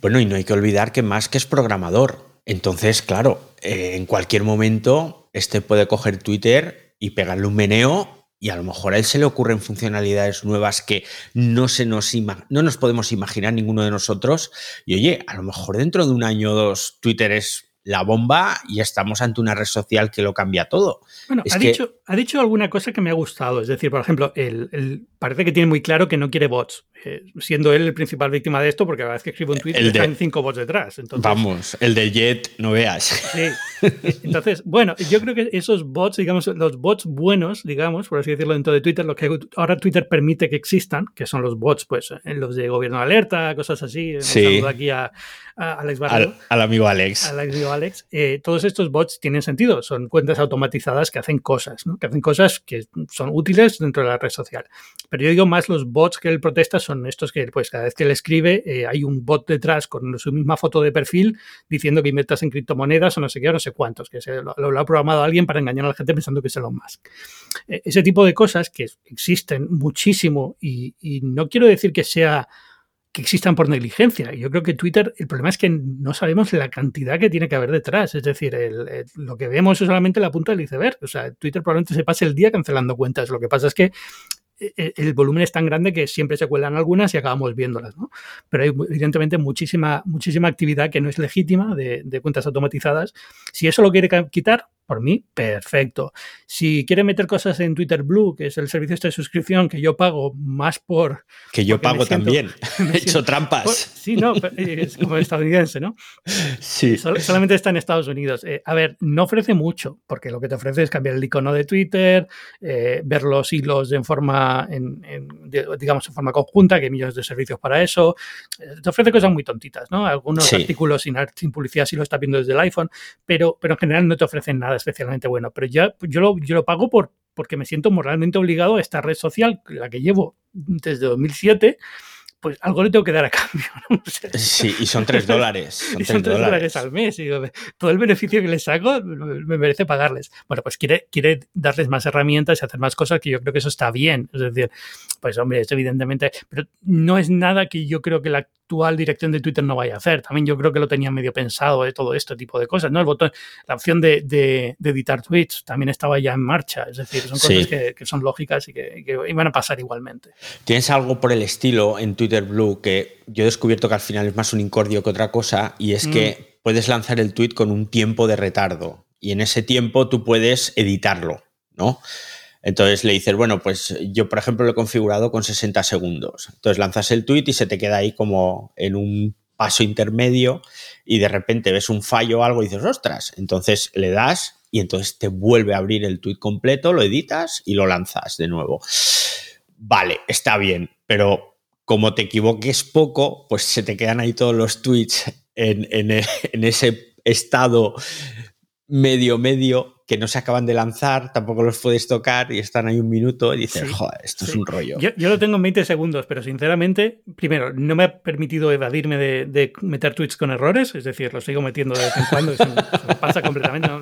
Speaker 3: Bueno, y no hay que olvidar que más que es programador. Entonces, claro, eh, en cualquier momento este puede coger Twitter y pegarle un meneo y a lo mejor a él se le ocurren funcionalidades nuevas que no, se nos, no nos podemos imaginar ninguno de nosotros. Y oye, a lo mejor dentro de un año o dos Twitter es la bomba y estamos ante una red social que lo cambia todo.
Speaker 2: Bueno, ha, dicho, ha dicho alguna cosa que me ha gustado. Es decir, por ejemplo, el, parece que tiene muy claro que no quiere bots, eh, siendo él el principal víctima de esto, porque cada vez que escribe un tweet le están cinco bots detrás. Entonces,
Speaker 3: vamos, el de Jet, no veas.
Speaker 2: Sí. Entonces, bueno, yo creo que esos bots, digamos, los bots buenos, digamos, por así decirlo, dentro de Twitter, lo que ahora Twitter permite que existan, que son los bots, pues, eh, los de gobierno de alerta, cosas así.
Speaker 3: Sí.
Speaker 2: aquí a, Alex
Speaker 3: Al, amigo Alex.
Speaker 2: Al amigo Alex. Eh, todos estos bots tienen sentido, son cuentas automatizadas que hacen cosas, ¿no? que hacen cosas que son útiles dentro de la red social. Pero yo digo más los bots que él protesta son estos que, pues, cada vez que él escribe, eh, hay un bot detrás con su misma foto de perfil diciendo que inviertas en criptomonedas o no sé qué, o no sé cuántos, que se lo, ha programado alguien para engañar a la gente pensando que es Elon Musk. Eh, ese tipo de cosas que existen muchísimo y, no quiero decir que sea que existan por negligencia. Yo creo que Twitter, el problema es que no sabemos la cantidad que tiene que haber detrás. Es decir, lo que vemos es solamente la punta del iceberg. O sea, Twitter probablemente se pase el día cancelando cuentas. Lo que pasa es que el volumen es tan grande que siempre se cuelan algunas y acabamos viéndolas, ¿no? Pero hay evidentemente muchísima, muchísima actividad que no es legítima de cuentas automatizadas. Si eso lo quiere quitar, por mí, perfecto. Si quiere meter cosas en Twitter Blue, que es el servicio este de suscripción que yo pago más por...
Speaker 3: Que yo pago siento, también. He hecho trampas. Por,
Speaker 2: sí, no, es como estadounidense, ¿no?
Speaker 3: Sí.
Speaker 2: Sol, solamente está en Estados Unidos. Eh, a ver, no ofrece mucho, porque lo que te ofrece es cambiar el icono de Twitter, eh, ver los hilos en forma, en, en, digamos, en forma conjunta, que hay millones de servicios para eso. Eh, te ofrece cosas muy tontitas, ¿no? Algunos sí. artículos sin, sin publicidad si lo estás viendo desde el iPhone, pero, pero en general no te ofrecen nada especialmente bueno. Pero ya yo lo, yo lo pago por, porque me siento moralmente obligado a esta red social, la que llevo desde 2007, pues algo le tengo que dar a cambio.
Speaker 3: sí, y son tres dólares.
Speaker 2: Son y son dólares al mes. Y todo el beneficio que les saco me merece pagarles. Bueno, pues quiere, quiere darles más herramientas y hacer más cosas que yo creo que eso está bien. Es decir, pues hombre, es evidentemente, pero no es nada que yo creo que la actual dirección de Twitter no vaya a hacer. También yo creo que lo tenían medio pensado de eh, todo este tipo de cosas, ¿no? El botón, la opción de, de, de editar tweets también estaba ya en marcha. Es decir, son cosas sí. que, que, son lógicas y que, que, iban a pasar igualmente.
Speaker 3: ¿Tienes algo por el estilo en Twitter Blue que yo he descubierto que al final es más un incordio que otra cosa y es mm. que puedes lanzar el tweet con un tiempo de retardo y en ese tiempo tú puedes editarlo, ¿no? Entonces le dices, bueno, pues yo, por ejemplo, lo he configurado con 60 segundos. Entonces lanzas el tweet y se te queda ahí como en un paso intermedio y de repente ves un fallo o algo y dices, ostras. Entonces le das y entonces te vuelve a abrir el tweet completo, lo editas y lo lanzas de nuevo. Vale, está bien, pero como te equivoques poco, pues se te quedan ahí todos los tweets en, en, en ese estado medio, medio que no se acaban de lanzar, tampoco los puedes tocar y están ahí un minuto y dices, sí, joder, esto sí. es un rollo.
Speaker 2: Yo, yo, lo tengo en 20 segundos, pero sinceramente, primero, no me ha permitido evadirme de, de meter tweets con errores, es decir, los sigo metiendo de vez en cuando, se, me, se me pasa completamente, no,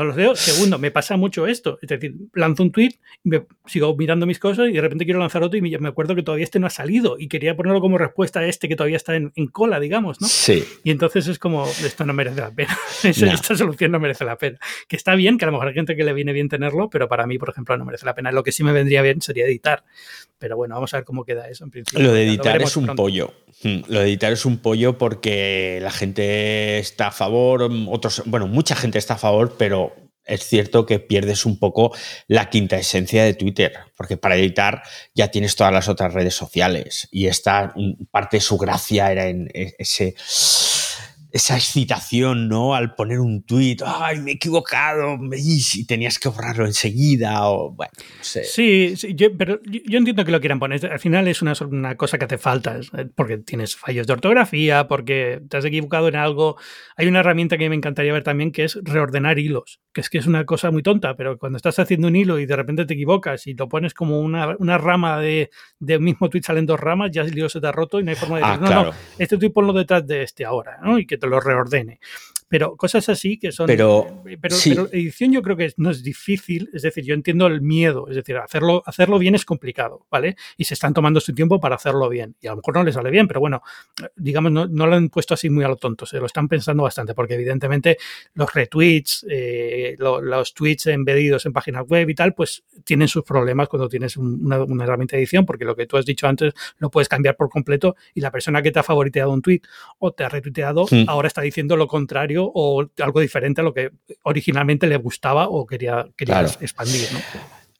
Speaker 2: no, los veo. Segundo, me pasa mucho esto, es decir, lanzo un tweet, me, sigo mirando mis cosas y de repente quiero lanzar otro y me, me, acuerdo que todavía este no ha salido y quería ponerlo como respuesta a este que todavía está en, en cola, digamos, ¿no?
Speaker 3: Sí.
Speaker 2: Y entonces es como, esto no merece la pena, no. esta solución no merece la pena. Que está bien, que a lo mejor hay gente que le viene bien tenerlo, pero para mí, por ejemplo, no merece la pena. Lo que sí me vendría bien sería editar. Pero bueno, vamos a ver cómo queda eso en principio.
Speaker 3: Lo de editar lo es un pronto. pollo. Hmm, lo de editar es un pollo porque la gente está a favor, otros, bueno, mucha gente está a favor, pero es cierto que pierdes un poco la quinta esencia de Twitter, porque para editar ya tienes todas las otras redes sociales y esta parte de su gracia era en e, ese esa excitación, ¿no? Al poner un tuit, ¡ay, me he equivocado! Y tenías que borrarlo enseguida, o bueno, no sé.
Speaker 2: Sí, yo, pero yo entiendo que lo quieran poner. Al final es una, una, cosa que hace falta, eh, porque tienes fallos de ortografía, porque te has equivocado en algo. Hay una herramienta que me encantaría ver también que es reordenar hilos, que es que es una cosa muy tonta, pero cuando estás haciendo un hilo y de repente te equivocas y lo pones como una, una rama de, de mismo tweet salen dos ramas, ya el hilo se te ha roto y no hay forma de
Speaker 3: ah,
Speaker 2: decir, no, no, este tweet ponlo detrás de este ahora, ¿no? Y que te lo reordene. Pero cosas así que son.
Speaker 3: Pero,
Speaker 2: eh, pero, edición yo creo que no es difícil. Es decir, yo entiendo el miedo. Es decir, hacerlo, hacerlo bien es complicado, ¿vale? Y se están tomando su tiempo para hacerlo bien. Y a lo mejor no les sale bien, pero bueno, digamos, no, lo han puesto así muy a lo tonto. Se lo están pensando bastante, porque evidentemente los retweets, eh, los tweets embedidos en páginas web y tal, pues tienen sus problemas cuando tienes una, herramienta de edición, porque lo que tú has dicho antes lo puedes cambiar por completo y la persona que te ha favoriteado un tweet o te ha retuiteado hmm. ahora está diciendo lo contrario o algo diferente a lo que originalmente le gustaba o quería, quería expandir.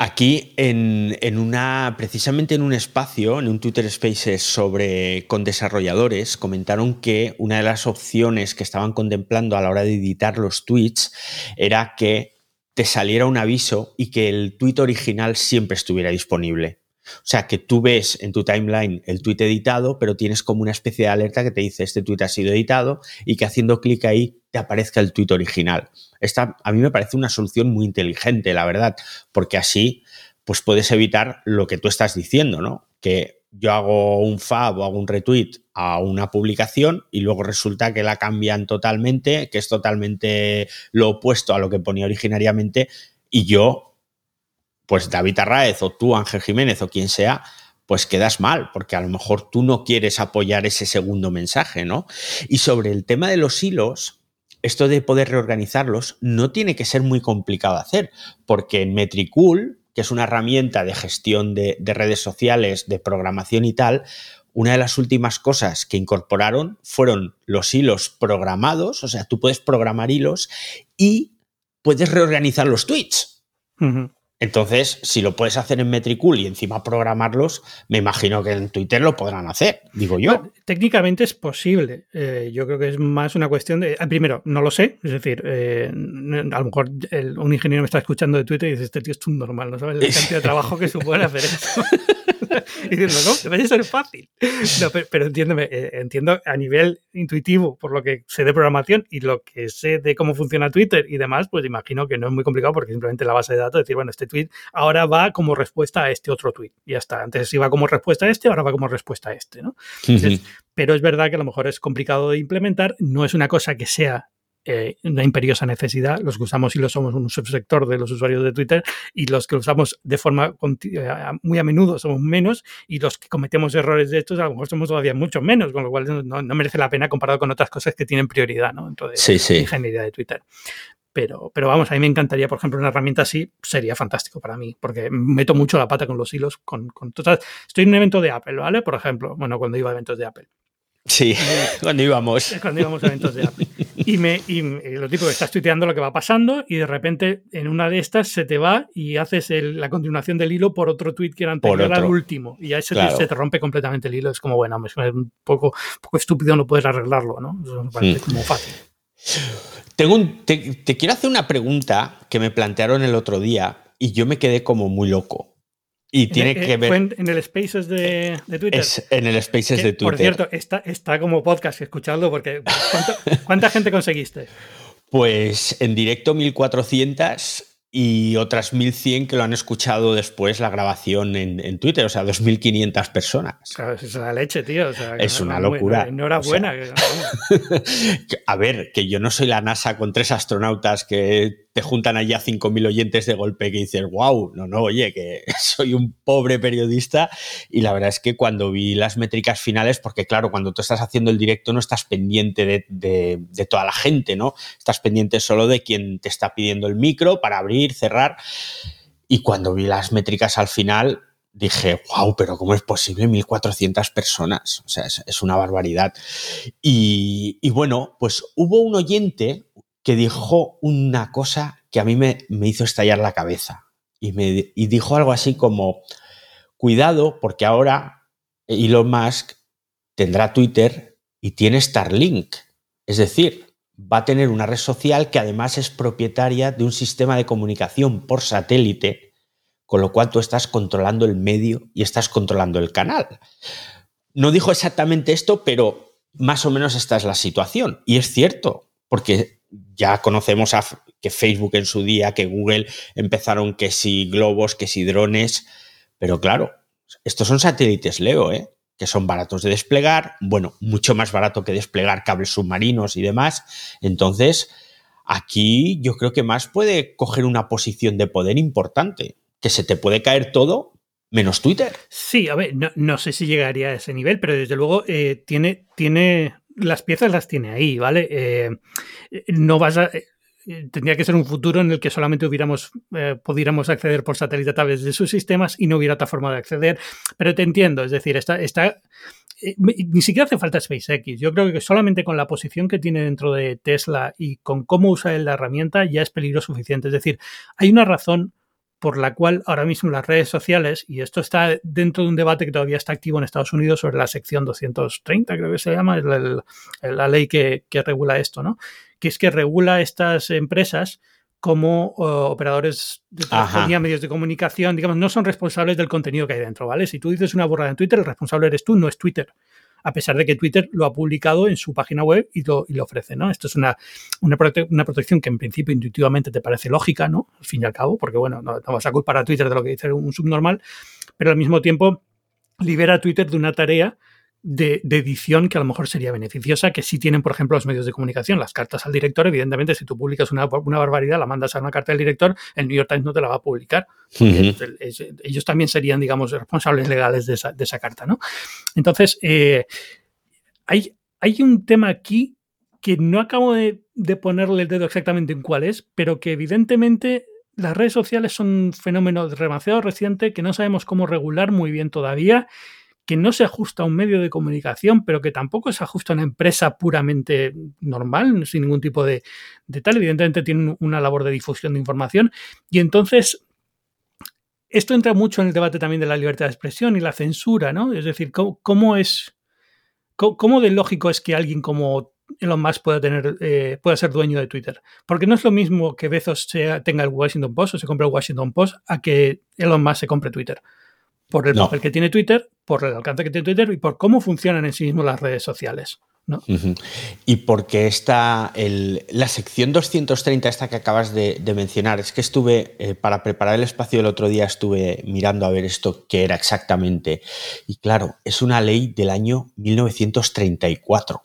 Speaker 3: Aquí, en, una, precisamente en un espacio, en un Twitter Spaces sobre, con desarrolladores, comentaron que una de las opciones que estaban contemplando a la hora de editar los tweets era que te saliera un aviso y que el tweet original siempre estuviera disponible. O sea, que tú ves en tu timeline el tweet editado, pero tienes como una especie de alerta que te dice este tweet ha sido editado y que haciendo clic ahí te aparezca el tweet original. Esta a mí me parece una solución muy inteligente, la verdad, porque así pues puedes evitar lo que tú estás diciendo, ¿no? Que yo hago un fab o hago un retweet a una publicación y luego resulta que la cambian totalmente, que es totalmente lo opuesto a lo que ponía originariamente y yo pues David Arraez o tú, Ángel Jiménez o quien sea, pues quedas mal, porque a lo mejor tú no quieres apoyar ese segundo mensaje, ¿no? Y sobre el tema de los hilos, esto de poder reorganizarlos no tiene que ser muy complicado hacer, porque en Metricool, que es una herramienta de gestión de, de redes sociales, de programación y tal, una de las últimas cosas que incorporaron fueron los hilos programados, o sea, tú puedes programar hilos y puedes reorganizar los tweets. Entonces, si lo puedes hacer en Metricool y encima programarlos, me imagino que en Twitter lo podrán hacer, digo yo.
Speaker 2: técnicamente es posible. Eh, yo creo que es más una cuestión de. Ah, primero, no lo sé. Es decir, eh, a lo mejor un ingeniero me está escuchando de Twitter y dice: Este tío es un normal, no sabes la cantidad de trabajo que supone hacer eso. diciendo, no, debe ser fácil. No, pero, entiéndeme, eh, entiendo a nivel intuitivo, por lo que sé de programación y lo que sé de cómo funciona Twitter y demás, pues imagino que no es muy complicado porque simplemente la base de datos, decir, bueno, este tweet ahora va como respuesta a este otro tweet. Y ya está. Antes iba como respuesta a este, ahora va como respuesta a este, ¿no? pero es verdad que a lo mejor es complicado de implementar, no es una cosa que sea eh, una imperiosa necesidad. Los que usamos y lo somos un subsector de los usuarios de Twitter y los que lo usamos de forma eh, muy a menudo somos menos y los que cometemos errores de estos a lo mejor somos todavía mucho menos, con lo cual no, merece la pena comparado con otras cosas que tienen prioridad, ¿no? Entonces,
Speaker 3: sí, sí.
Speaker 2: ingeniería de Twitter. Pero, pero vamos, a mí me encantaría, por ejemplo, una herramienta así, sería fantástico para mí, porque meto mucho la pata con los hilos. Con, con, estoy en un evento de Apple, ¿vale? Por ejemplo, bueno, cuando iba a eventos de Apple.
Speaker 3: Sí, cuando íbamos.
Speaker 2: Cuando íbamos a eventos de Apple. Y, me, y lo tipo que estás tuiteando lo que va pasando y de repente en una de estas se te va y haces la continuación del hilo por otro tweet que era anterior al último. Y ahí se, te, rompe completamente el hilo. Es como, bueno, es un poco, poco estúpido, no puedes arreglarlo, ¿no? Eso me parece como fácil.
Speaker 3: Tengo te quiero hacer una pregunta que me plantearon el otro día y yo me quedé como muy loco. Y tiene que ver.
Speaker 2: ¿Fue en, el Spaces de, Twitter?
Speaker 3: Es en el Spaces de Twitter.
Speaker 2: Por cierto, está, está como podcast, escuchadlo, porque ¿cuánta gente conseguiste?
Speaker 3: Pues en directo 1400 y otras 1100 que lo han escuchado después la grabación en, Twitter, o sea, 2500 personas.
Speaker 2: Claro, es la leche, tío.
Speaker 3: es una locura.
Speaker 2: Enhorabuena.
Speaker 3: a ver, que yo no soy la NASA con tres astronautas que te juntan allá 5.000 oyentes de golpe que dices, wow, no, no, oye, que soy un pobre periodista. Y la verdad es que cuando vi las métricas finales, porque claro, cuando tú estás haciendo el directo no estás pendiente de, toda la gente, ¿no? Estás pendiente solo de quien te está pidiendo el micro para abrir, cerrar. Y cuando vi las métricas al final, dije, wow, pero ¿cómo es posible 1.400 personas? O sea, es, una barbaridad. Y, y, bueno, pues hubo un oyente que dijo una cosa que a mí me, me hizo estallar la cabeza. Y, me, y dijo algo así como, cuidado porque ahora Elon Musk tendrá Twitter y tiene Starlink. Es decir, va a tener una red social que además es propietaria de un sistema de comunicación por satélite, con lo cual tú estás controlando el medio y estás controlando el canal. No dijo exactamente esto, pero más o menos esta es la situación. Y es cierto, porque ya conocemos a que Facebook en su día, que Google empezaron que si globos, que si drones, pero claro, estos son satélites Leo, ¿eh? Que son baratos de desplegar, bueno, mucho más barato que desplegar cables submarinos y demás. Entonces, aquí yo creo que más puede coger una posición de poder importante, que se te puede caer todo menos Twitter.
Speaker 2: Sí, a ver, no, sé si llegaría a ese nivel, pero desde luego eh, tiene, tiene, las piezas las tiene ahí, ¿vale? Eh, no vas a eh, tendría que ser un futuro en el que solamente hubiéramos, eh, pudiéramos acceder por satélite a través de sus sistemas y no hubiera otra forma de acceder. Pero te entiendo, es decir, está, está eh, ni siquiera hace falta SpaceX. Yo creo que solamente con la posición que tiene dentro de Tesla y con cómo usa la herramienta ya es peligro suficiente. Es decir, hay una razón por la cual ahora mismo las redes sociales, y esto está dentro de un debate que todavía está activo en Estados Unidos sobre la sección 230, creo que se llama, la, la ley que, que regula esto, ¿no? que es que regula estas empresas como uh, operadores de telefonía, medios de comunicación, digamos, no son responsables del contenido que hay dentro, ¿vale? Si tú dices una borrada en Twitter, el responsable eres tú, no es Twitter. A pesar de que Twitter lo ha publicado en su página web y lo, y lo ofrece, ¿no? Esto es una, una, protección que en principio intuitivamente te parece lógica, ¿no? Al fin y al cabo, porque bueno, no, no vas a culpar a Twitter de lo que dice un subnormal, pero al mismo tiempo libera a Twitter de una tarea de, edición que a lo mejor sería beneficiosa, que sí tienen, por ejemplo, los medios de comunicación, las cartas al director. Evidentemente, si tú publicas una, barbaridad, la mandas a una carta del director, el New York Times no te la va a publicar. ellos también serían, digamos, responsables legales de esa, carta, ¿no? Entonces, eh, hay, hay un tema aquí que no acabo de, de ponerle el dedo exactamente en cuál es, pero que evidentemente las redes sociales son un fenómeno demasiado reciente que no sabemos cómo regular muy bien todavía que no se ajusta a un medio de comunicación, pero que tampoco se ajusta a una empresa puramente normal, sin ningún tipo de, tal. Evidentemente tiene una labor de difusión de información. Y entonces, esto entra mucho en el debate también de la libertad de expresión y la censura, ¿no? Es decir, ¿cómo, es, cómo, de lógico es que alguien como Elon Musk pueda, tener, eh, pueda ser dueño de Twitter? Porque no es lo mismo que Bezos tenga el Washington Post o se compre el Washington Post a que Elon Musk se compre Twitter por el papel que tiene Twitter, por el alcance que tiene Twitter y por cómo funcionan en sí mismo las redes sociales. ¿no?
Speaker 3: Y porque esta, la sección 230, esta que acabas de, mencionar, es que estuve, eh, para preparar el espacio el otro día, estuve mirando a ver esto qué era exactamente. Y claro, es una ley del año 1934,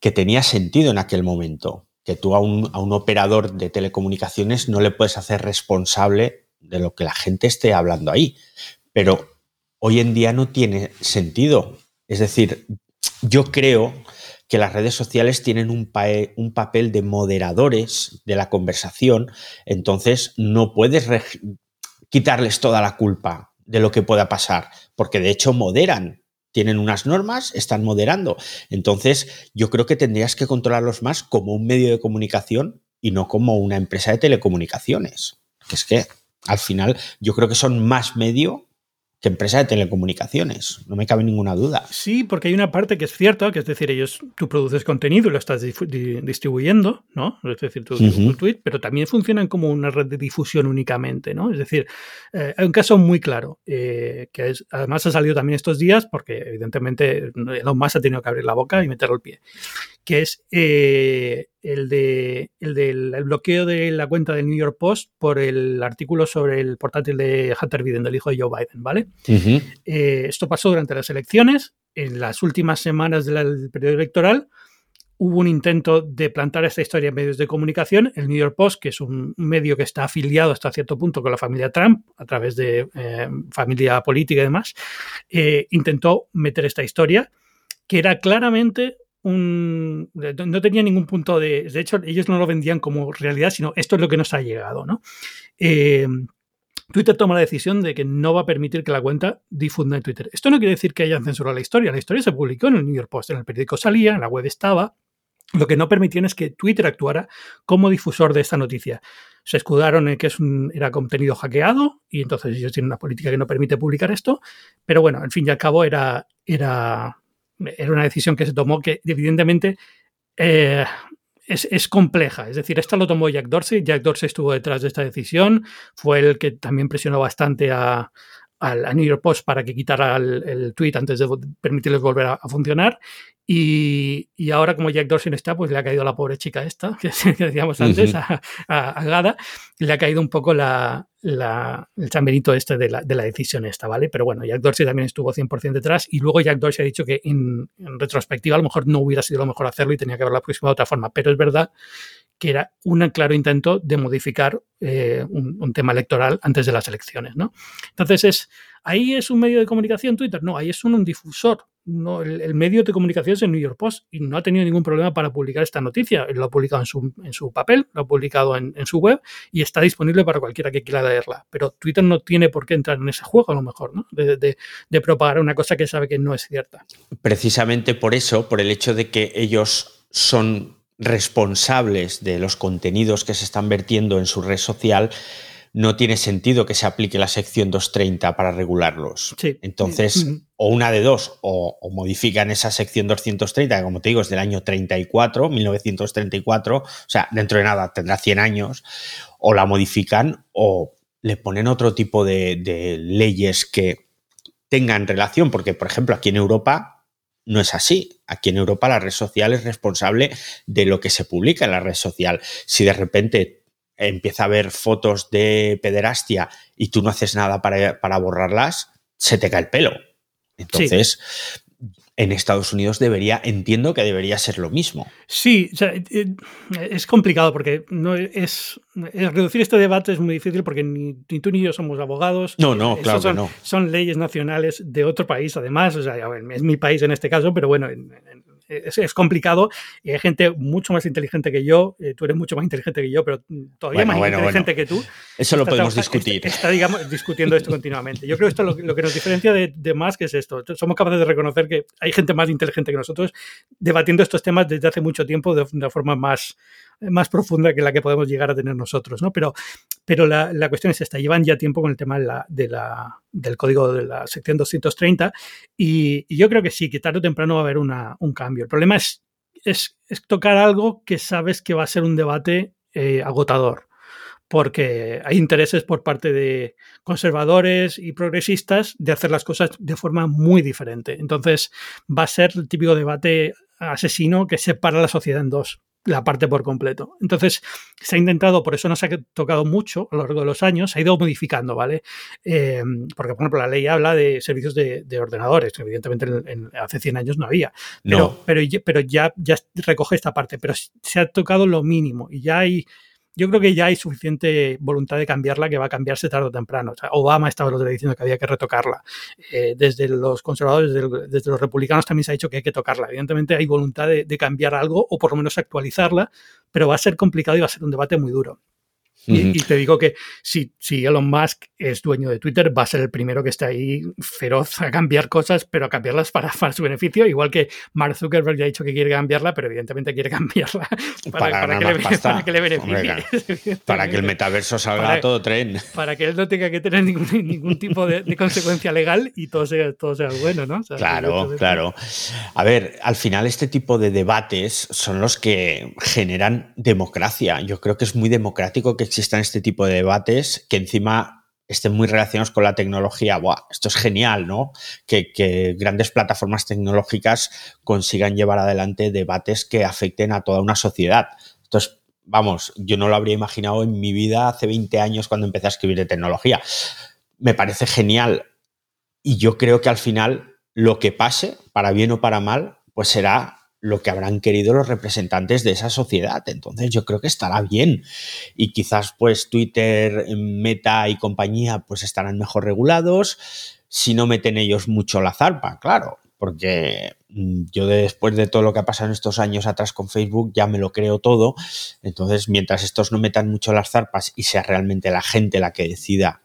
Speaker 3: que tenía sentido en aquel momento, que tú a un, a un operador de telecomunicaciones no le puedes hacer responsable de lo que la gente esté hablando ahí pero hoy en día no tiene sentido. Es decir, yo creo que las redes sociales tienen un, papel de moderadores de la conversación, entonces no puedes quitarles toda la culpa de lo que pueda pasar, porque de hecho moderan, tienen unas normas, están moderando. Entonces, yo creo que tendrías que controlarlos más como un medio de comunicación y no como una empresa de telecomunicaciones. Que es que al final yo creo que son más medio que empresa de telecomunicaciones, no me cabe ninguna duda.
Speaker 2: Sí, porque hay una parte que es cierta, que es decir, ellos, tú produces contenido y lo estás distribuyendo, ¿no? Es decir, tu, tweet, pero también funcionan como una red de difusión únicamente, ¿no? Es decir, eh, hay un caso muy claro, eh, que es, además ha salido también estos días, porque evidentemente Elon Musk ha tenido que abrir la boca y meterlo el pie, que es eh, el, de, el del bloqueo de la cuenta del New York Post por el artículo sobre el portátil de Hunter Biden, del hijo de Joe Biden, ¿vale? Eh, esto pasó durante las elecciones. En las últimas semanas del periodo electoral hubo un intento de plantar esta historia en medios de comunicación. El New York Post, que es un medio que está afiliado hasta cierto punto con la familia Trump, a través de eh, familia política y demás, intentó meter esta historia que era claramente no tenía ningún punto de... De hecho, ellos no lo vendían como realidad, sino esto es lo que nos ha llegado, ¿no? Eh, Twitter toma la decisión de que no va a permitir que la cuenta difunda en Twitter. Esto no quiere decir que hayan censurado la historia. La historia se publicó en el New York Post, en el periódico salía, en la web estaba. Lo que no permitían es que Twitter actuara como difusor de esta noticia. se escudaron en que es era contenido hackeado y entonces ellos tienen una política que no permite publicar esto. Pero bueno, al fin y al cabo era, era, era una decisión que se tomó que evidentemente eh, es, es, compleja. Es decir, esta lo tomó Jack Dorsey. Jack Dorsey estuvo detrás de esta decisión. Fue el que también presionó bastante a, al, New York Post para que quitara el, tweet antes de permitirles volver a, funcionar. Y, y, ahora, como Jack Dorsey no está, pues le ha caído a la pobre chica esta, que, decíamos antes, a, a, Gada, le ha caído un poco la, la, el chamberito este de la, de la, decisión esta, ¿vale? Pero bueno, Jack Dorsey también estuvo 100% detrás y luego Jack Dorsey ha dicho que en, en, retrospectiva a lo mejor no hubiera sido lo mejor hacerlo y tenía que haberlo aproximado de otra forma, pero es verdad que era un claro intento de modificar eh, un, tema electoral antes de las elecciones. ¿no? Entonces, es, ¿ahí es un medio de comunicación Twitter? No, ahí es un, difusor. No, el, medio de comunicación es el New York Post y no ha tenido ningún problema para publicar esta noticia. Lo ha publicado en su, en su papel, lo ha publicado en, su web y está disponible para cualquiera que quiera leerla. Pero Twitter no tiene por qué entrar en ese juego, a lo mejor, ¿no? de, de propagar una cosa que sabe que no es cierta.
Speaker 3: Precisamente por eso, por el hecho de que ellos son responsables de los contenidos que se están vertiendo en su red social, no tiene sentido que se aplique la sección 230 para regularlos. Entonces, o una de dos, o, modifican esa sección 230, que como te digo es del año 34, 1934, o sea, dentro de nada tendrá 100 años, o la modifican o le ponen otro tipo de, de leyes que tengan relación, porque por ejemplo aquí en Europa no es así. Aquí en Europa la red social es responsable de lo que se publica en la red social. Si de repente empieza a haber fotos de pederastia y tú no haces nada para, borrarlas, se te cae el pelo. Entonces, en Estados Unidos debería, entiendo que debería ser lo mismo.
Speaker 2: Sí, eh, es complicado porque no es, reducir este debate es muy difícil porque ni, tú ni yo somos abogados.
Speaker 3: No, no, claro
Speaker 2: son,
Speaker 3: que no.
Speaker 2: Son leyes nacionales de otro país, además. O sea, es mi país en este caso, pero bueno, es, complicado y hay gente mucho más inteligente que yo. Eh, tú eres mucho más inteligente que yo, pero todavía más inteligente que tú.
Speaker 3: Eso lo podemos discutir.
Speaker 2: Está, digamos, discutiendo esto continuamente. Yo creo que esto lo, lo que nos diferencia de, de, más que es esto. Somos capaces de reconocer que hay gente más inteligente que nosotros debatiendo estos temas desde hace mucho tiempo de una forma más, más profunda que la que podemos llegar a tener nosotros, ¿no? Pero, pero la, la cuestión es esta, llevan ya tiempo con el tema de la, de la, del código de la sección 230 y, y, yo creo que sí, que tarde o temprano va a haber una, un cambio. El problema es, es, tocar algo que sabes que va a ser un debate eh, agotador porque hay intereses por parte de conservadores y progresistas de hacer las cosas de forma muy diferente. Entonces va a ser el típico debate asesino que separa la sociedad en dos la parte por completo. Entonces, se ha intentado, por eso no se ha tocado mucho a lo largo de los años, se ha ido modificando, ¿vale? Eh, porque, por ejemplo, la ley habla de servicios de, ordenadores, que evidentemente hace 100 años no había, pero, no. pero, pero ya, ya recoge esta parte, pero se ha tocado lo mínimo y ya hay yo creo que ya hay suficiente voluntad de cambiarla que va a cambiarse tarde o temprano. O sea, Obama estaba el otro día diciendo que había que retocarla. Eh, desde los conservadores, desde, los republicanos también se ha dicho que hay que tocarla. Evidentemente hay voluntad de, de cambiar algo o por lo menos actualizarla, pero va a ser complicado y va a ser un debate muy duro y, te digo que si, si Elon Musk es dueño de Twitter, va a ser el primero que está ahí feroz a cambiar cosas, pero a cambiarlas para, para su beneficio, igual que Mark Zuckerberg ya ha dicho que quiere cambiarla, pero evidentemente quiere cambiarla para, para, que, le, para que, le, beneficie.
Speaker 3: para que el metaverso salga a todo tren.
Speaker 2: Para que él no tenga que tener ningún, ningún tipo de, de, consecuencia legal y todo sea, todo sea bueno, ¿no?
Speaker 3: claro, claro. A ver, al final este tipo de debates son los que generan democracia. Yo creo que es muy democrático que existan este tipo de debates que encima estén muy relacionados con la tecnología. Esto es genial, ¿no? Que, grandes plataformas tecnológicas consigan llevar adelante debates que afecten a toda una sociedad. Entonces, vamos, yo no lo habría imaginado en mi vida hace 20 años cuando empecé a escribir de tecnología. Me parece genial y yo creo que al final lo que pase, para bien o para mal, pues será lo que habrán querido los representantes de esa sociedad. Entonces yo creo que estará bien. Y quizás pues Twitter, Meta y compañía pues estarán mejor regulados si no meten ellos mucho la zarpa, claro. Porque mm, yo después de todo lo que ha pasado en estos años atrás con Facebook ya me lo creo todo. Entonces mientras estos no metan mucho las zarpas y sea realmente la gente la que decida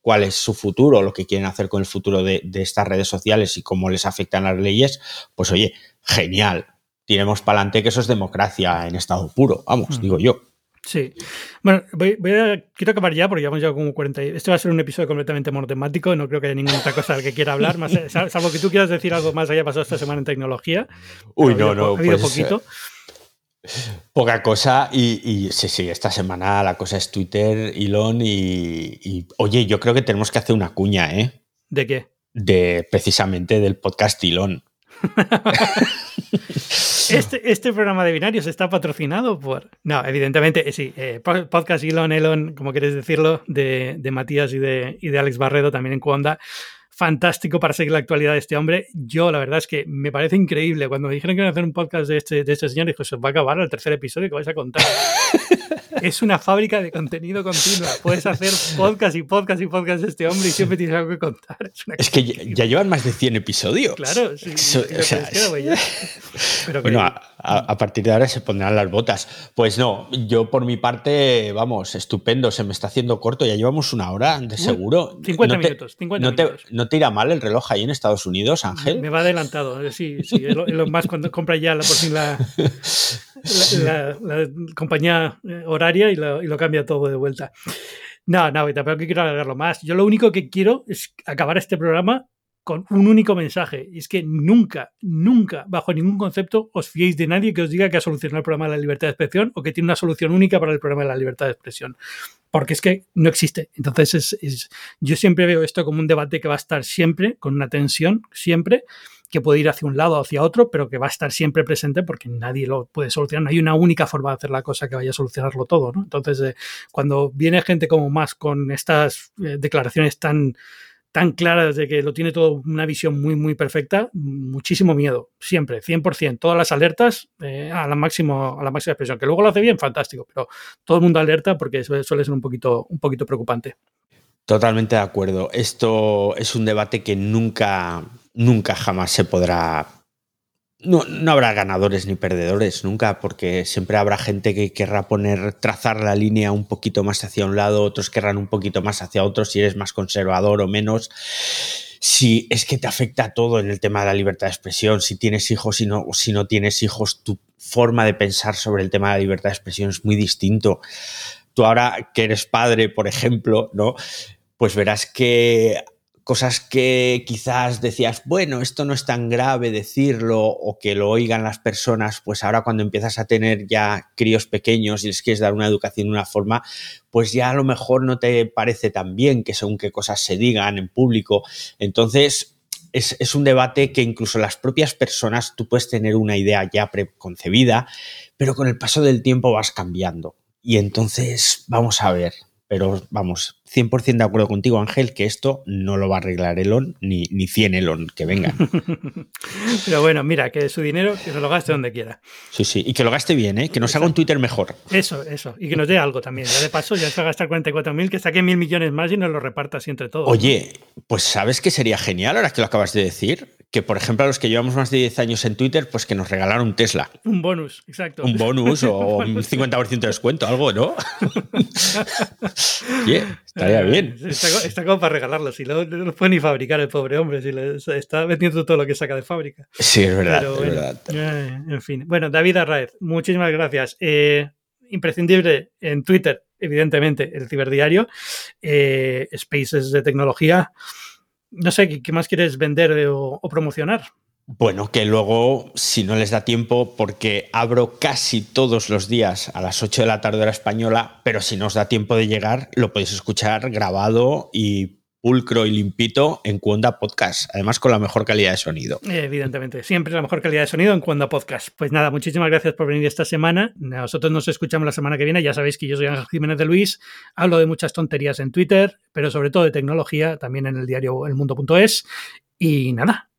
Speaker 3: cuál es su futuro, lo que quieren hacer con el futuro de, de, estas redes sociales y cómo les afectan las leyes, pues oye, genial tiremos para adelante que eso es democracia en estado puro, vamos, mm. digo yo.
Speaker 2: Sí. Bueno, voy, a, quiero acabar ya porque llevamos ya como 40. Este va a ser un episodio completamente monotemático. No creo que haya ninguna otra cosa al que quiera hablar, más, salvo que tú quieras decir algo más haya pasado esta semana en tecnología.
Speaker 3: Uy, no, no.
Speaker 2: Ha habido pues, poquito.
Speaker 3: Eh, poca cosa y, sí, sí, esta semana la cosa es Twitter, Elon y, y, oye, yo creo que tenemos que hacer una cuña, ¿eh?
Speaker 2: ¿De qué?
Speaker 3: De precisamente del podcast Elon.
Speaker 2: Este, este, programa de binarios está patrocinado por. No, evidentemente, eh, sí. Eh, podcast Elon, Elon, como quieres decirlo, de, de Matías y de, y de Alex Barredo, también en Cuonda fantástico para seguir la actualidad de este hombre. Yo, la verdad es que me parece increíble. Cuando me dijeron que iban a hacer un podcast de este, de este señor, dijo, se va a acabar el tercer episodio que vais a contar. es una fábrica de contenido continua. Puedes hacer podcast y podcast y podcast de este hombre y siempre tienes algo que contar.
Speaker 3: Es, que ya, llevan más de 100 episodios.
Speaker 2: Claro, sí.
Speaker 3: bueno, a, partir de ahora se pondrán las botas. Pues no, yo por mi parte, vamos, estupendo. Se me está haciendo corto. Ya llevamos una hora de seguro.
Speaker 2: 50 minutos. 50 minutos
Speaker 3: te irá mal el reloj ahí en Estados Unidos, Ángel?
Speaker 2: Me va adelantado, eh, sí, sí. Lo más cuando compra ya por fin la, la, compañía eh, horaria y lo, cambia todo de vuelta. No, no, tampoco quiero alargarlo más. Yo lo único que quiero es acabar este programa con un único mensaje. Y es que nunca, nunca, bajo ningún concepto, os fiéis de nadie que os diga que ha solucionado el problema de la libertad de expresión o que tiene una solución única para el problema de la libertad de expresión. Porque es que no existe. Entonces, es, yo siempre veo esto como un debate que va a estar siempre, con una tensión, siempre, que puede ir hacia un lado o hacia otro, pero que va a estar siempre presente porque nadie lo puede solucionar. No hay una única forma de hacer la cosa que vaya a solucionarlo todo. ¿no? Entonces, eh, cuando viene gente como más con estas eh, declaraciones tan tan claras de que lo tiene todo una visión muy, muy perfecta, muchísimo miedo, siempre, 100%, todas las alertas eh, a, la a la máxima expresión, que luego lo hace bien, fantástico, pero todo el mundo alerta porque suele ser un poquito, un poquito preocupante.
Speaker 3: Totalmente de acuerdo. Esto es un debate que nunca, nunca jamás se podrá no, no, habrá ganadores ni perdedores nunca, porque siempre habrá gente que querrá poner, trazar la línea un poquito más hacia un lado, otros querrán un poquito más hacia otro, si eres más conservador o menos. Si es que te afecta todo en el tema de la libertad de expresión, si tienes hijos y no, si no tienes hijos, tu forma de pensar sobre el tema de la libertad de expresión es muy distinto. Tú ahora que eres padre, por ejemplo, ¿no? Pues verás que cosas que quizás decías, bueno, esto no es tan grave decirlo o que lo oigan las personas, pues ahora cuando empiezas a tener ya críos pequeños y les quieres dar una educación de una forma, pues ya a lo mejor no te parece tan bien que según qué cosas se digan en público. Entonces, es, es un debate que incluso las propias personas, tú puedes tener una idea ya preconcebida, pero con el paso del tiempo vas cambiando. Y entonces, vamos a ver, pero vamos, 100% de acuerdo contigo, Ángel, que esto no lo va a arreglar Elon ni, ni 100 Elon que venga.
Speaker 2: Pero bueno, mira, que su dinero que se lo gaste donde quiera.
Speaker 3: Sí, sí, y que lo gaste bien, ¿eh? que nos haga un Twitter mejor.
Speaker 2: Eso, eso, y que nos dé algo también. Ya de paso, ya se va a gastar 44.000, que saque mil millones más y nos lo reparta así entre todos.
Speaker 3: Oye, pues ¿sabes qué sería genial ahora que lo acabas de decir? que, por ejemplo, a los que llevamos más de 10 años en Twitter, pues que nos regalaron un Tesla.
Speaker 2: Un bonus, exacto.
Speaker 3: Un bonus o un 50% de descuento, algo, ¿no? estaría bien.
Speaker 2: Está, como para regalarlo, si no, no puede ni fabricar el pobre hombre, si le, está vendiendo todo lo que saca de fábrica.
Speaker 3: Sí, es verdad. es verdad.
Speaker 2: Eh, en fin. Bueno, David Arraez, muchísimas gracias. Eh, imprescindible en Twitter, evidentemente, el ciberdiario, eh, Spaces de tecnología no sé, ¿qué más quieres vender o, promocionar?
Speaker 3: Bueno, que luego, si no les da tiempo, porque abro casi todos los días a las 8 de la tarde hora española, pero si no os da tiempo de llegar, lo podéis escuchar grabado y pulcro y limpito en Cuonda Podcast, además con la mejor calidad de sonido.
Speaker 2: Evidentemente, siempre la mejor calidad de sonido en Cuonda Podcast. Pues nada, muchísimas gracias por venir esta semana. Nosotros nos escuchamos la semana que viene. Ya sabéis que yo soy Ángel Jiménez de Luis, hablo de muchas tonterías en Twitter, pero sobre todo de tecnología, también en el diario elmundo.es. Y nada,